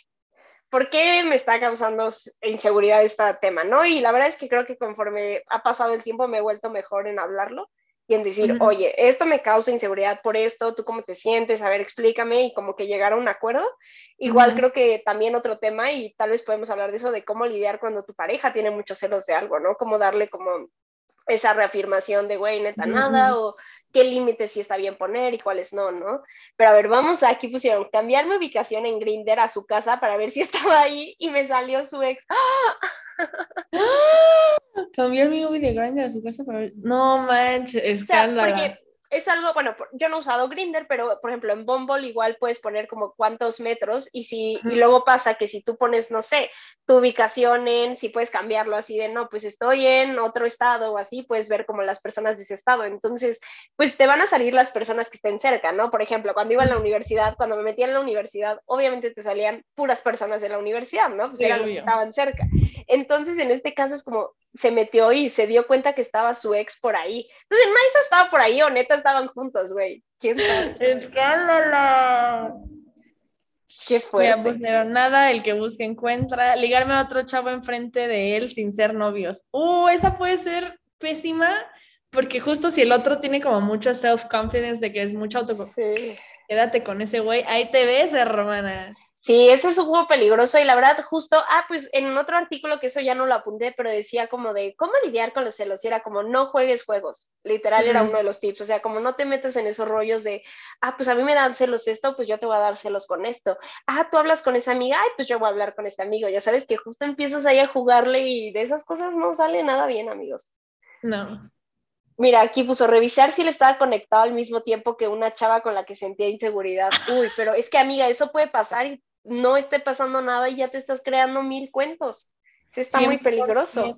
¿por qué me está causando inseguridad este tema, no? Y la verdad es que creo que conforme ha pasado el tiempo me he vuelto mejor en hablarlo y en decir, oye, esto me causa inseguridad por esto, tú cómo te sientes, a ver, explícame y como que llegar a un acuerdo. Igual creo que también otro tema y tal vez podemos hablar de eso, de cómo lidiar cuando tu pareja tiene muchos celos de algo, ¿no? Cómo darle como esa reafirmación de, güey, neta, nada, o qué límites sí está bien poner y cuáles no, ¿no? Pero a ver, vamos, aquí pusieron cambiar mi ubicación en Grinder a su casa para ver si estaba ahí y me salió su ex. Cambiar mi ubicación de Grinder a su casa para ver. No manches, escándalo es algo, bueno, yo no he usado Grinder, pero por ejemplo en Bumble igual puedes poner como cuántos metros y si y luego pasa que si tú pones, no sé, tu ubicación en, si puedes cambiarlo así de, no, pues estoy en otro estado o así, puedes ver como las personas de ese estado. Entonces, pues te van a salir las personas que estén cerca, ¿no? Por ejemplo, cuando iba a la universidad, cuando me metía en la universidad, obviamente te salían puras personas de la universidad, ¿no? Pues eran los que estaban cerca. Entonces, en este caso es como, se metió y se dio cuenta que estaba su ex por ahí. Entonces, Maisa estaba por ahí o neta estaban juntos, güey. ¿Quién sabe? ¡Escándalo! Qué fue. Pues, nada, el que busca encuentra. Ligarme a otro chavo enfrente de él sin ser novios. Uh, esa puede ser pésima, porque justo si el otro tiene como mucho self-confidence de que es mucho auto... Sí. Quédate con ese güey, ahí te ves, hermana. Sí, ese es un juego peligroso y la verdad justo, ah, pues en otro artículo que eso ya no lo apunté, pero decía como de cómo lidiar con los celos y era como no juegues juegos, literal era uno de los tips, o sea, como no te metes en esos rollos de, ah, pues a mí me dan celos esto, pues yo te voy a dar celos con esto, ah, tú hablas con esa amiga, ay, pues yo voy a hablar con este amigo, ya sabes que justo empiezas ahí a jugarle y de esas cosas no sale nada bien, amigos. No. Mira, aquí puso revisar si le estaba conectado al mismo tiempo que una chava con la que sentía inseguridad. Uy, pero es que amiga, eso puede pasar y no esté pasando nada y ya te estás creando mil cuentos. Sí, está muy peligroso.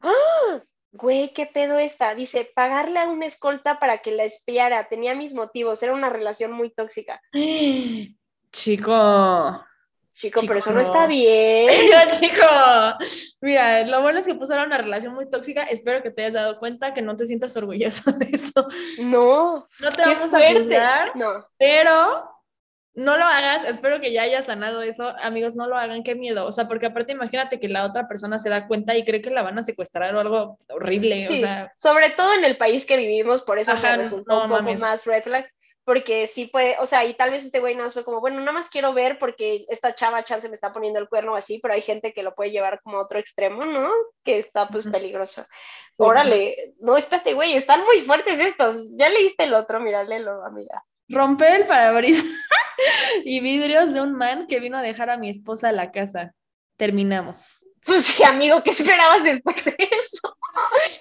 ¡Ah! Güey, ¿qué pedo está? Dice, pagarle a una escolta para que la espiara. Tenía mis motivos, era una relación muy tóxica. Chico. Chico, pero eso no está bien. chico. Mira, lo bueno es que puso una relación muy tóxica. Espero que te hayas dado cuenta, que no te sientas orgulloso de eso. No. No te vamos a juzgar. No. Pero no lo hagas, espero que ya hayas sanado eso, amigos, no lo hagan, qué miedo, o sea, porque aparte imagínate que la otra persona se da cuenta y cree que la van a secuestrar o algo horrible, o sea. Sobre todo en el país que vivimos, por eso me resultó un poco más red flag, porque sí puede, o sea, y tal vez este güey no fue como, bueno, nada más quiero ver porque esta chava chance me está poniendo el cuerno así, pero hay gente que lo puede llevar como a otro extremo, ¿no? Que está pues peligroso. Órale, no, espérate, güey, están muy fuertes estos. Ya leíste el otro, mira, léelo, amiga. Rompe el parabrisas y vidrios de un man que vino a dejar a mi esposa a la casa. Terminamos. Pues sí, amigo, ¿qué esperabas después de eso?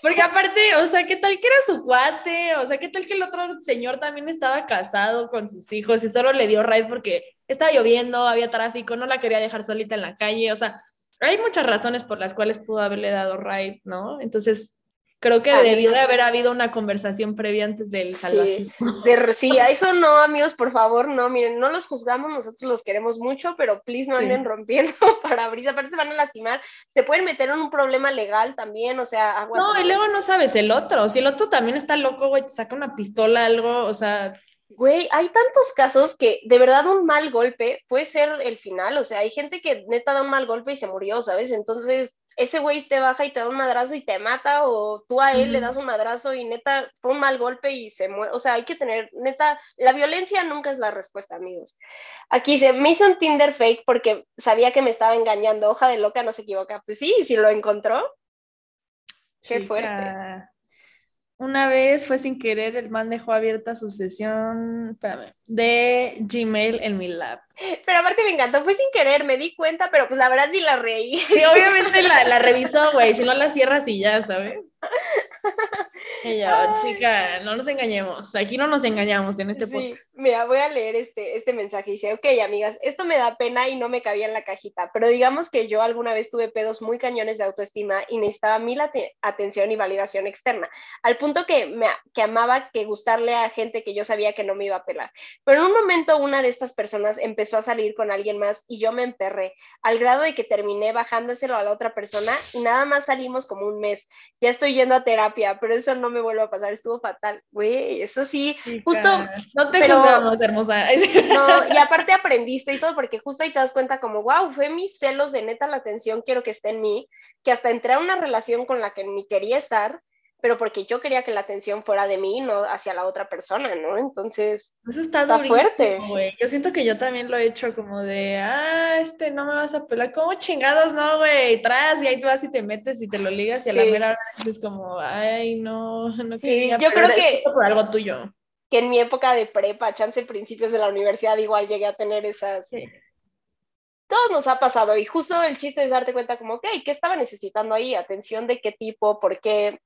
Porque aparte, o sea, ¿qué tal que era su cuate? O sea, ¿qué tal que el otro señor también estaba casado con sus hijos y solo le dio ride porque estaba lloviendo, había tráfico, no la quería dejar solita en la calle? O sea, hay muchas razones por las cuales pudo haberle dado ride, ¿no? Entonces, Creo que debió de haber habido una conversación previa antes del salvajismo. Sí, a eso no, amigos, por favor, no, miren, no los juzgamos, nosotros los queremos mucho, pero please no anden rompiendo para abrir, aparte se van a lastimar, se pueden meter en un problema legal también, o sea, aguas. No, y luego no sabes el otro, si el otro también está loco, güey, te saca una pistola, algo, o sea... Güey, hay tantos casos que de verdad un mal golpe puede ser el final, o sea, hay gente que neta da un mal golpe y se murió, ¿sabes? Entonces, ese güey te baja y te da un madrazo y te mata, o tú a él le das un madrazo y neta fue un mal golpe y se muere. O sea, hay que tener, neta, la violencia nunca es la respuesta, amigos. Aquí se me hizo un Tinder fake porque sabía que me estaba engañando. Hoja de loca no se equivoca. Pues sí, si lo encontró. Qué fuerte. Una vez fue sin querer, el man dejó abierta su sesión espérame, de Gmail en mi lab. Pero aparte me encantó, fue sin querer, me di cuenta, pero pues la verdad ni la reí. Sí, obviamente la, la revisó, güey, si no la cierras y ya, ¿sabes? Yo, chica, no nos engañemos, aquí no nos engañamos en este sí, Mira, voy a leer este, este mensaje. Dice, ok, amigas, esto me da pena y no me cabía en la cajita, pero digamos que yo alguna vez tuve pedos muy cañones de autoestima y necesitaba mil atención y validación externa, al punto que, me, que amaba que gustarle a gente que yo sabía que no me iba a pelar. Pero en un momento una de estas personas empezó a salir con alguien más y yo me emperré, al grado de que terminé bajándoselo a la otra persona y nada más salimos como un mes. Ya estoy yendo a terapia, pero eso no me vuelve a pasar, estuvo fatal. Güey, eso sí, justo... No te pero, hermosa. No, y aparte aprendiste y todo, porque justo ahí te das cuenta como, wow, fue mis celos de neta la atención, quiero que esté en mí, que hasta entré a una relación con la que ni quería estar, pero porque yo quería que la atención fuera de mí, no hacia la otra persona, ¿no? Entonces, Eso está, fuerte. Güey. Yo siento que yo también lo he hecho como de, ah, este, no me vas a pelar, ¿cómo chingados no, güey? Tras, y ahí tú vas y te metes y te lo ligas y a la mera hora dices como, ay, no, no sí, quería, yo creo que por algo tuyo que en mi época de prepa, chance principios de la universidad, igual llegué a tener esas... Sí. Todos nos ha pasado y justo el chiste es darte cuenta como, ok, ¿qué estaba necesitando ahí? Atención de qué tipo, por qué.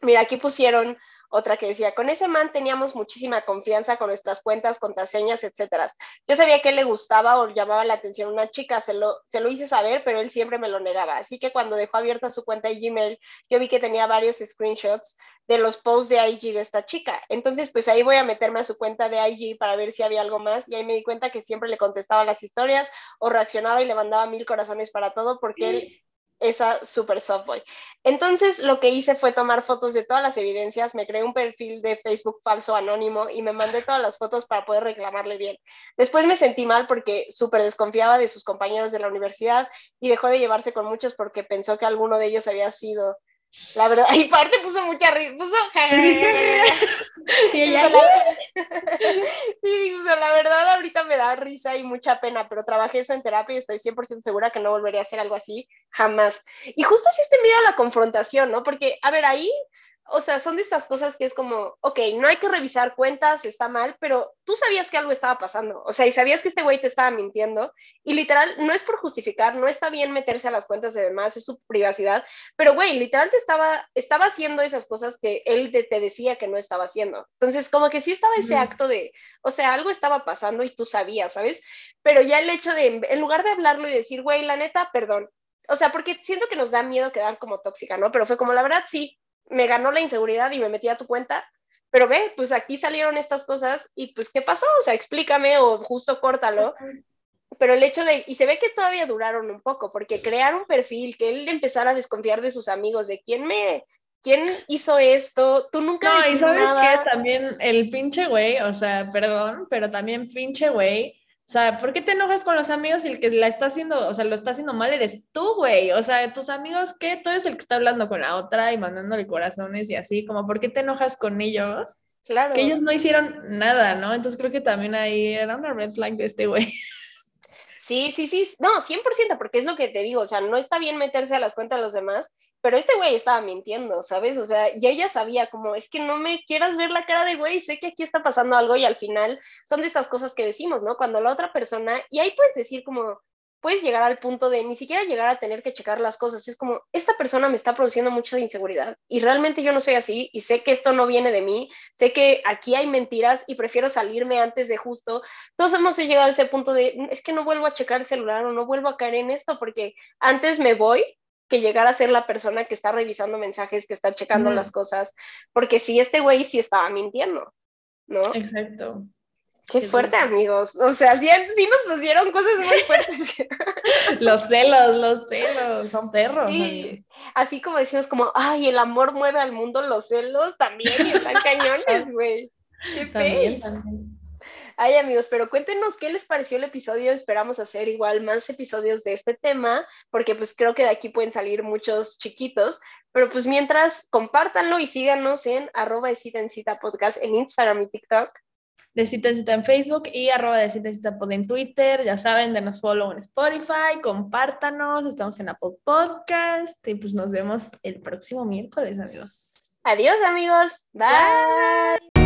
Mira, aquí pusieron otra que decía, con ese man teníamos muchísima confianza con nuestras cuentas, contraseñas, etcétera. Yo sabía que le gustaba o llamaba la atención a una chica, se lo, se lo hice saber, pero él siempre me lo negaba. Así que cuando dejó abierta su cuenta de Gmail, yo vi que tenía varios screenshots de los posts de IG de esta chica. Entonces, pues ahí voy a meterme a su cuenta de IG para ver si había algo más. Y ahí me di cuenta que siempre le contestaba las historias o reaccionaba y le mandaba mil corazones para todo porque él esa super softboy. Entonces lo que hice fue tomar fotos de todas las evidencias, me creé un perfil de Facebook falso anónimo y me mandé todas las fotos para poder reclamarle bien. Después me sentí mal porque súper desconfiaba de sus compañeros de la universidad y dejó de llevarse con muchos porque pensó que alguno de ellos había sido la verdad, y parte puso mucha risa, puso y ella sí, la verdad ahorita me da risa y mucha pena, pero trabajé eso en terapia y estoy 100% segura que no volvería a hacer algo así jamás. Y justo así este miedo a la confrontación, ¿no? Porque, a ver, ahí o sea, son de estas cosas que es como, ok, no hay que revisar cuentas, está mal, pero tú sabías que algo estaba pasando, o sea, y sabías que este güey te estaba mintiendo, y literal, no es por justificar, no está bien meterse a las cuentas de demás, es su privacidad, pero güey, literal te estaba, estaba haciendo esas cosas que él te, decía que no estaba haciendo. Entonces, como que sí estaba ese acto de, o sea, algo estaba pasando y tú sabías, ¿sabes? Pero ya el hecho de, en lugar de hablarlo y decir, güey, la neta, perdón, o sea, porque siento que nos da miedo quedar como tóxica, ¿no? Pero fue como, la verdad, sí, me ganó la inseguridad y me metí a tu cuenta, pero ve, pues aquí salieron estas cosas y pues ¿qué pasó? O sea, explícame o justo córtalo. Pero el hecho de, y se ve que todavía duraron un poco, porque crear un perfil, que él empezara a desconfiar de sus amigos, de quién me, quién hizo esto, tú nunca No, y sabes que también el pinche güey, o sea, perdón, pero también pinche güey, o sea, ¿por qué te enojas con los amigos y el que la está haciendo, o sea, lo está haciendo mal eres tú, güey? O sea, tus amigos, ¿qué? Tú eres el que está hablando con la otra y mandándole corazones y así, como, ¿por qué te enojas con ellos? Claro. Que ellos no hicieron nada, ¿no? Entonces creo que también ahí era una red flag de este güey. Sí, sí, sí, no, 100%, porque es lo que te digo, o sea, no está bien meterse a las cuentas de los demás, pero este güey estaba mintiendo, ¿sabes? O sea, y ella sabía como, es que no me quieras ver la cara de güey, sé que aquí está pasando algo y al final son de estas cosas que decimos, ¿no? Cuando la otra persona, y ahí puedes decir como, puedes llegar al punto de ni siquiera llegar a tener que checar las cosas. Es como, esta persona me está produciendo mucha inseguridad y realmente yo no soy así y sé que esto no viene de mí, sé que aquí hay mentiras y prefiero salirme antes de justo. Todos hemos llegado a ese punto de, es que no vuelvo a checar el celular o no vuelvo a caer en esto porque antes me voy que llegar a ser la persona que está revisando mensajes, que está checando las cosas, porque si este güey sí estaba mintiendo, ¿no? Exacto. Qué fuerte, amigos. O sea, sí, nos pusieron cosas muy fuertes. los celos, los celos, son perros. Así como decimos, como, ay, el amor mueve al mundo, los celos también están cañones, güey. También, también. Ay, amigos, pero cuéntenos qué les pareció el episodio. Esperamos hacer igual más episodios de este tema, porque pues creo que de aquí pueden salir muchos chiquitos. Pero pues mientras, compártanlo y síganos en arroba de cita en cita podcast en Instagram y TikTok de Cita en Cita en Facebook y arroba de Cita en Cita en Twitter. Ya saben, denos follow en Spotify, compártanos, estamos en Apple Podcast y pues nos vemos el próximo miércoles, amigos. Adiós, amigos. Bye.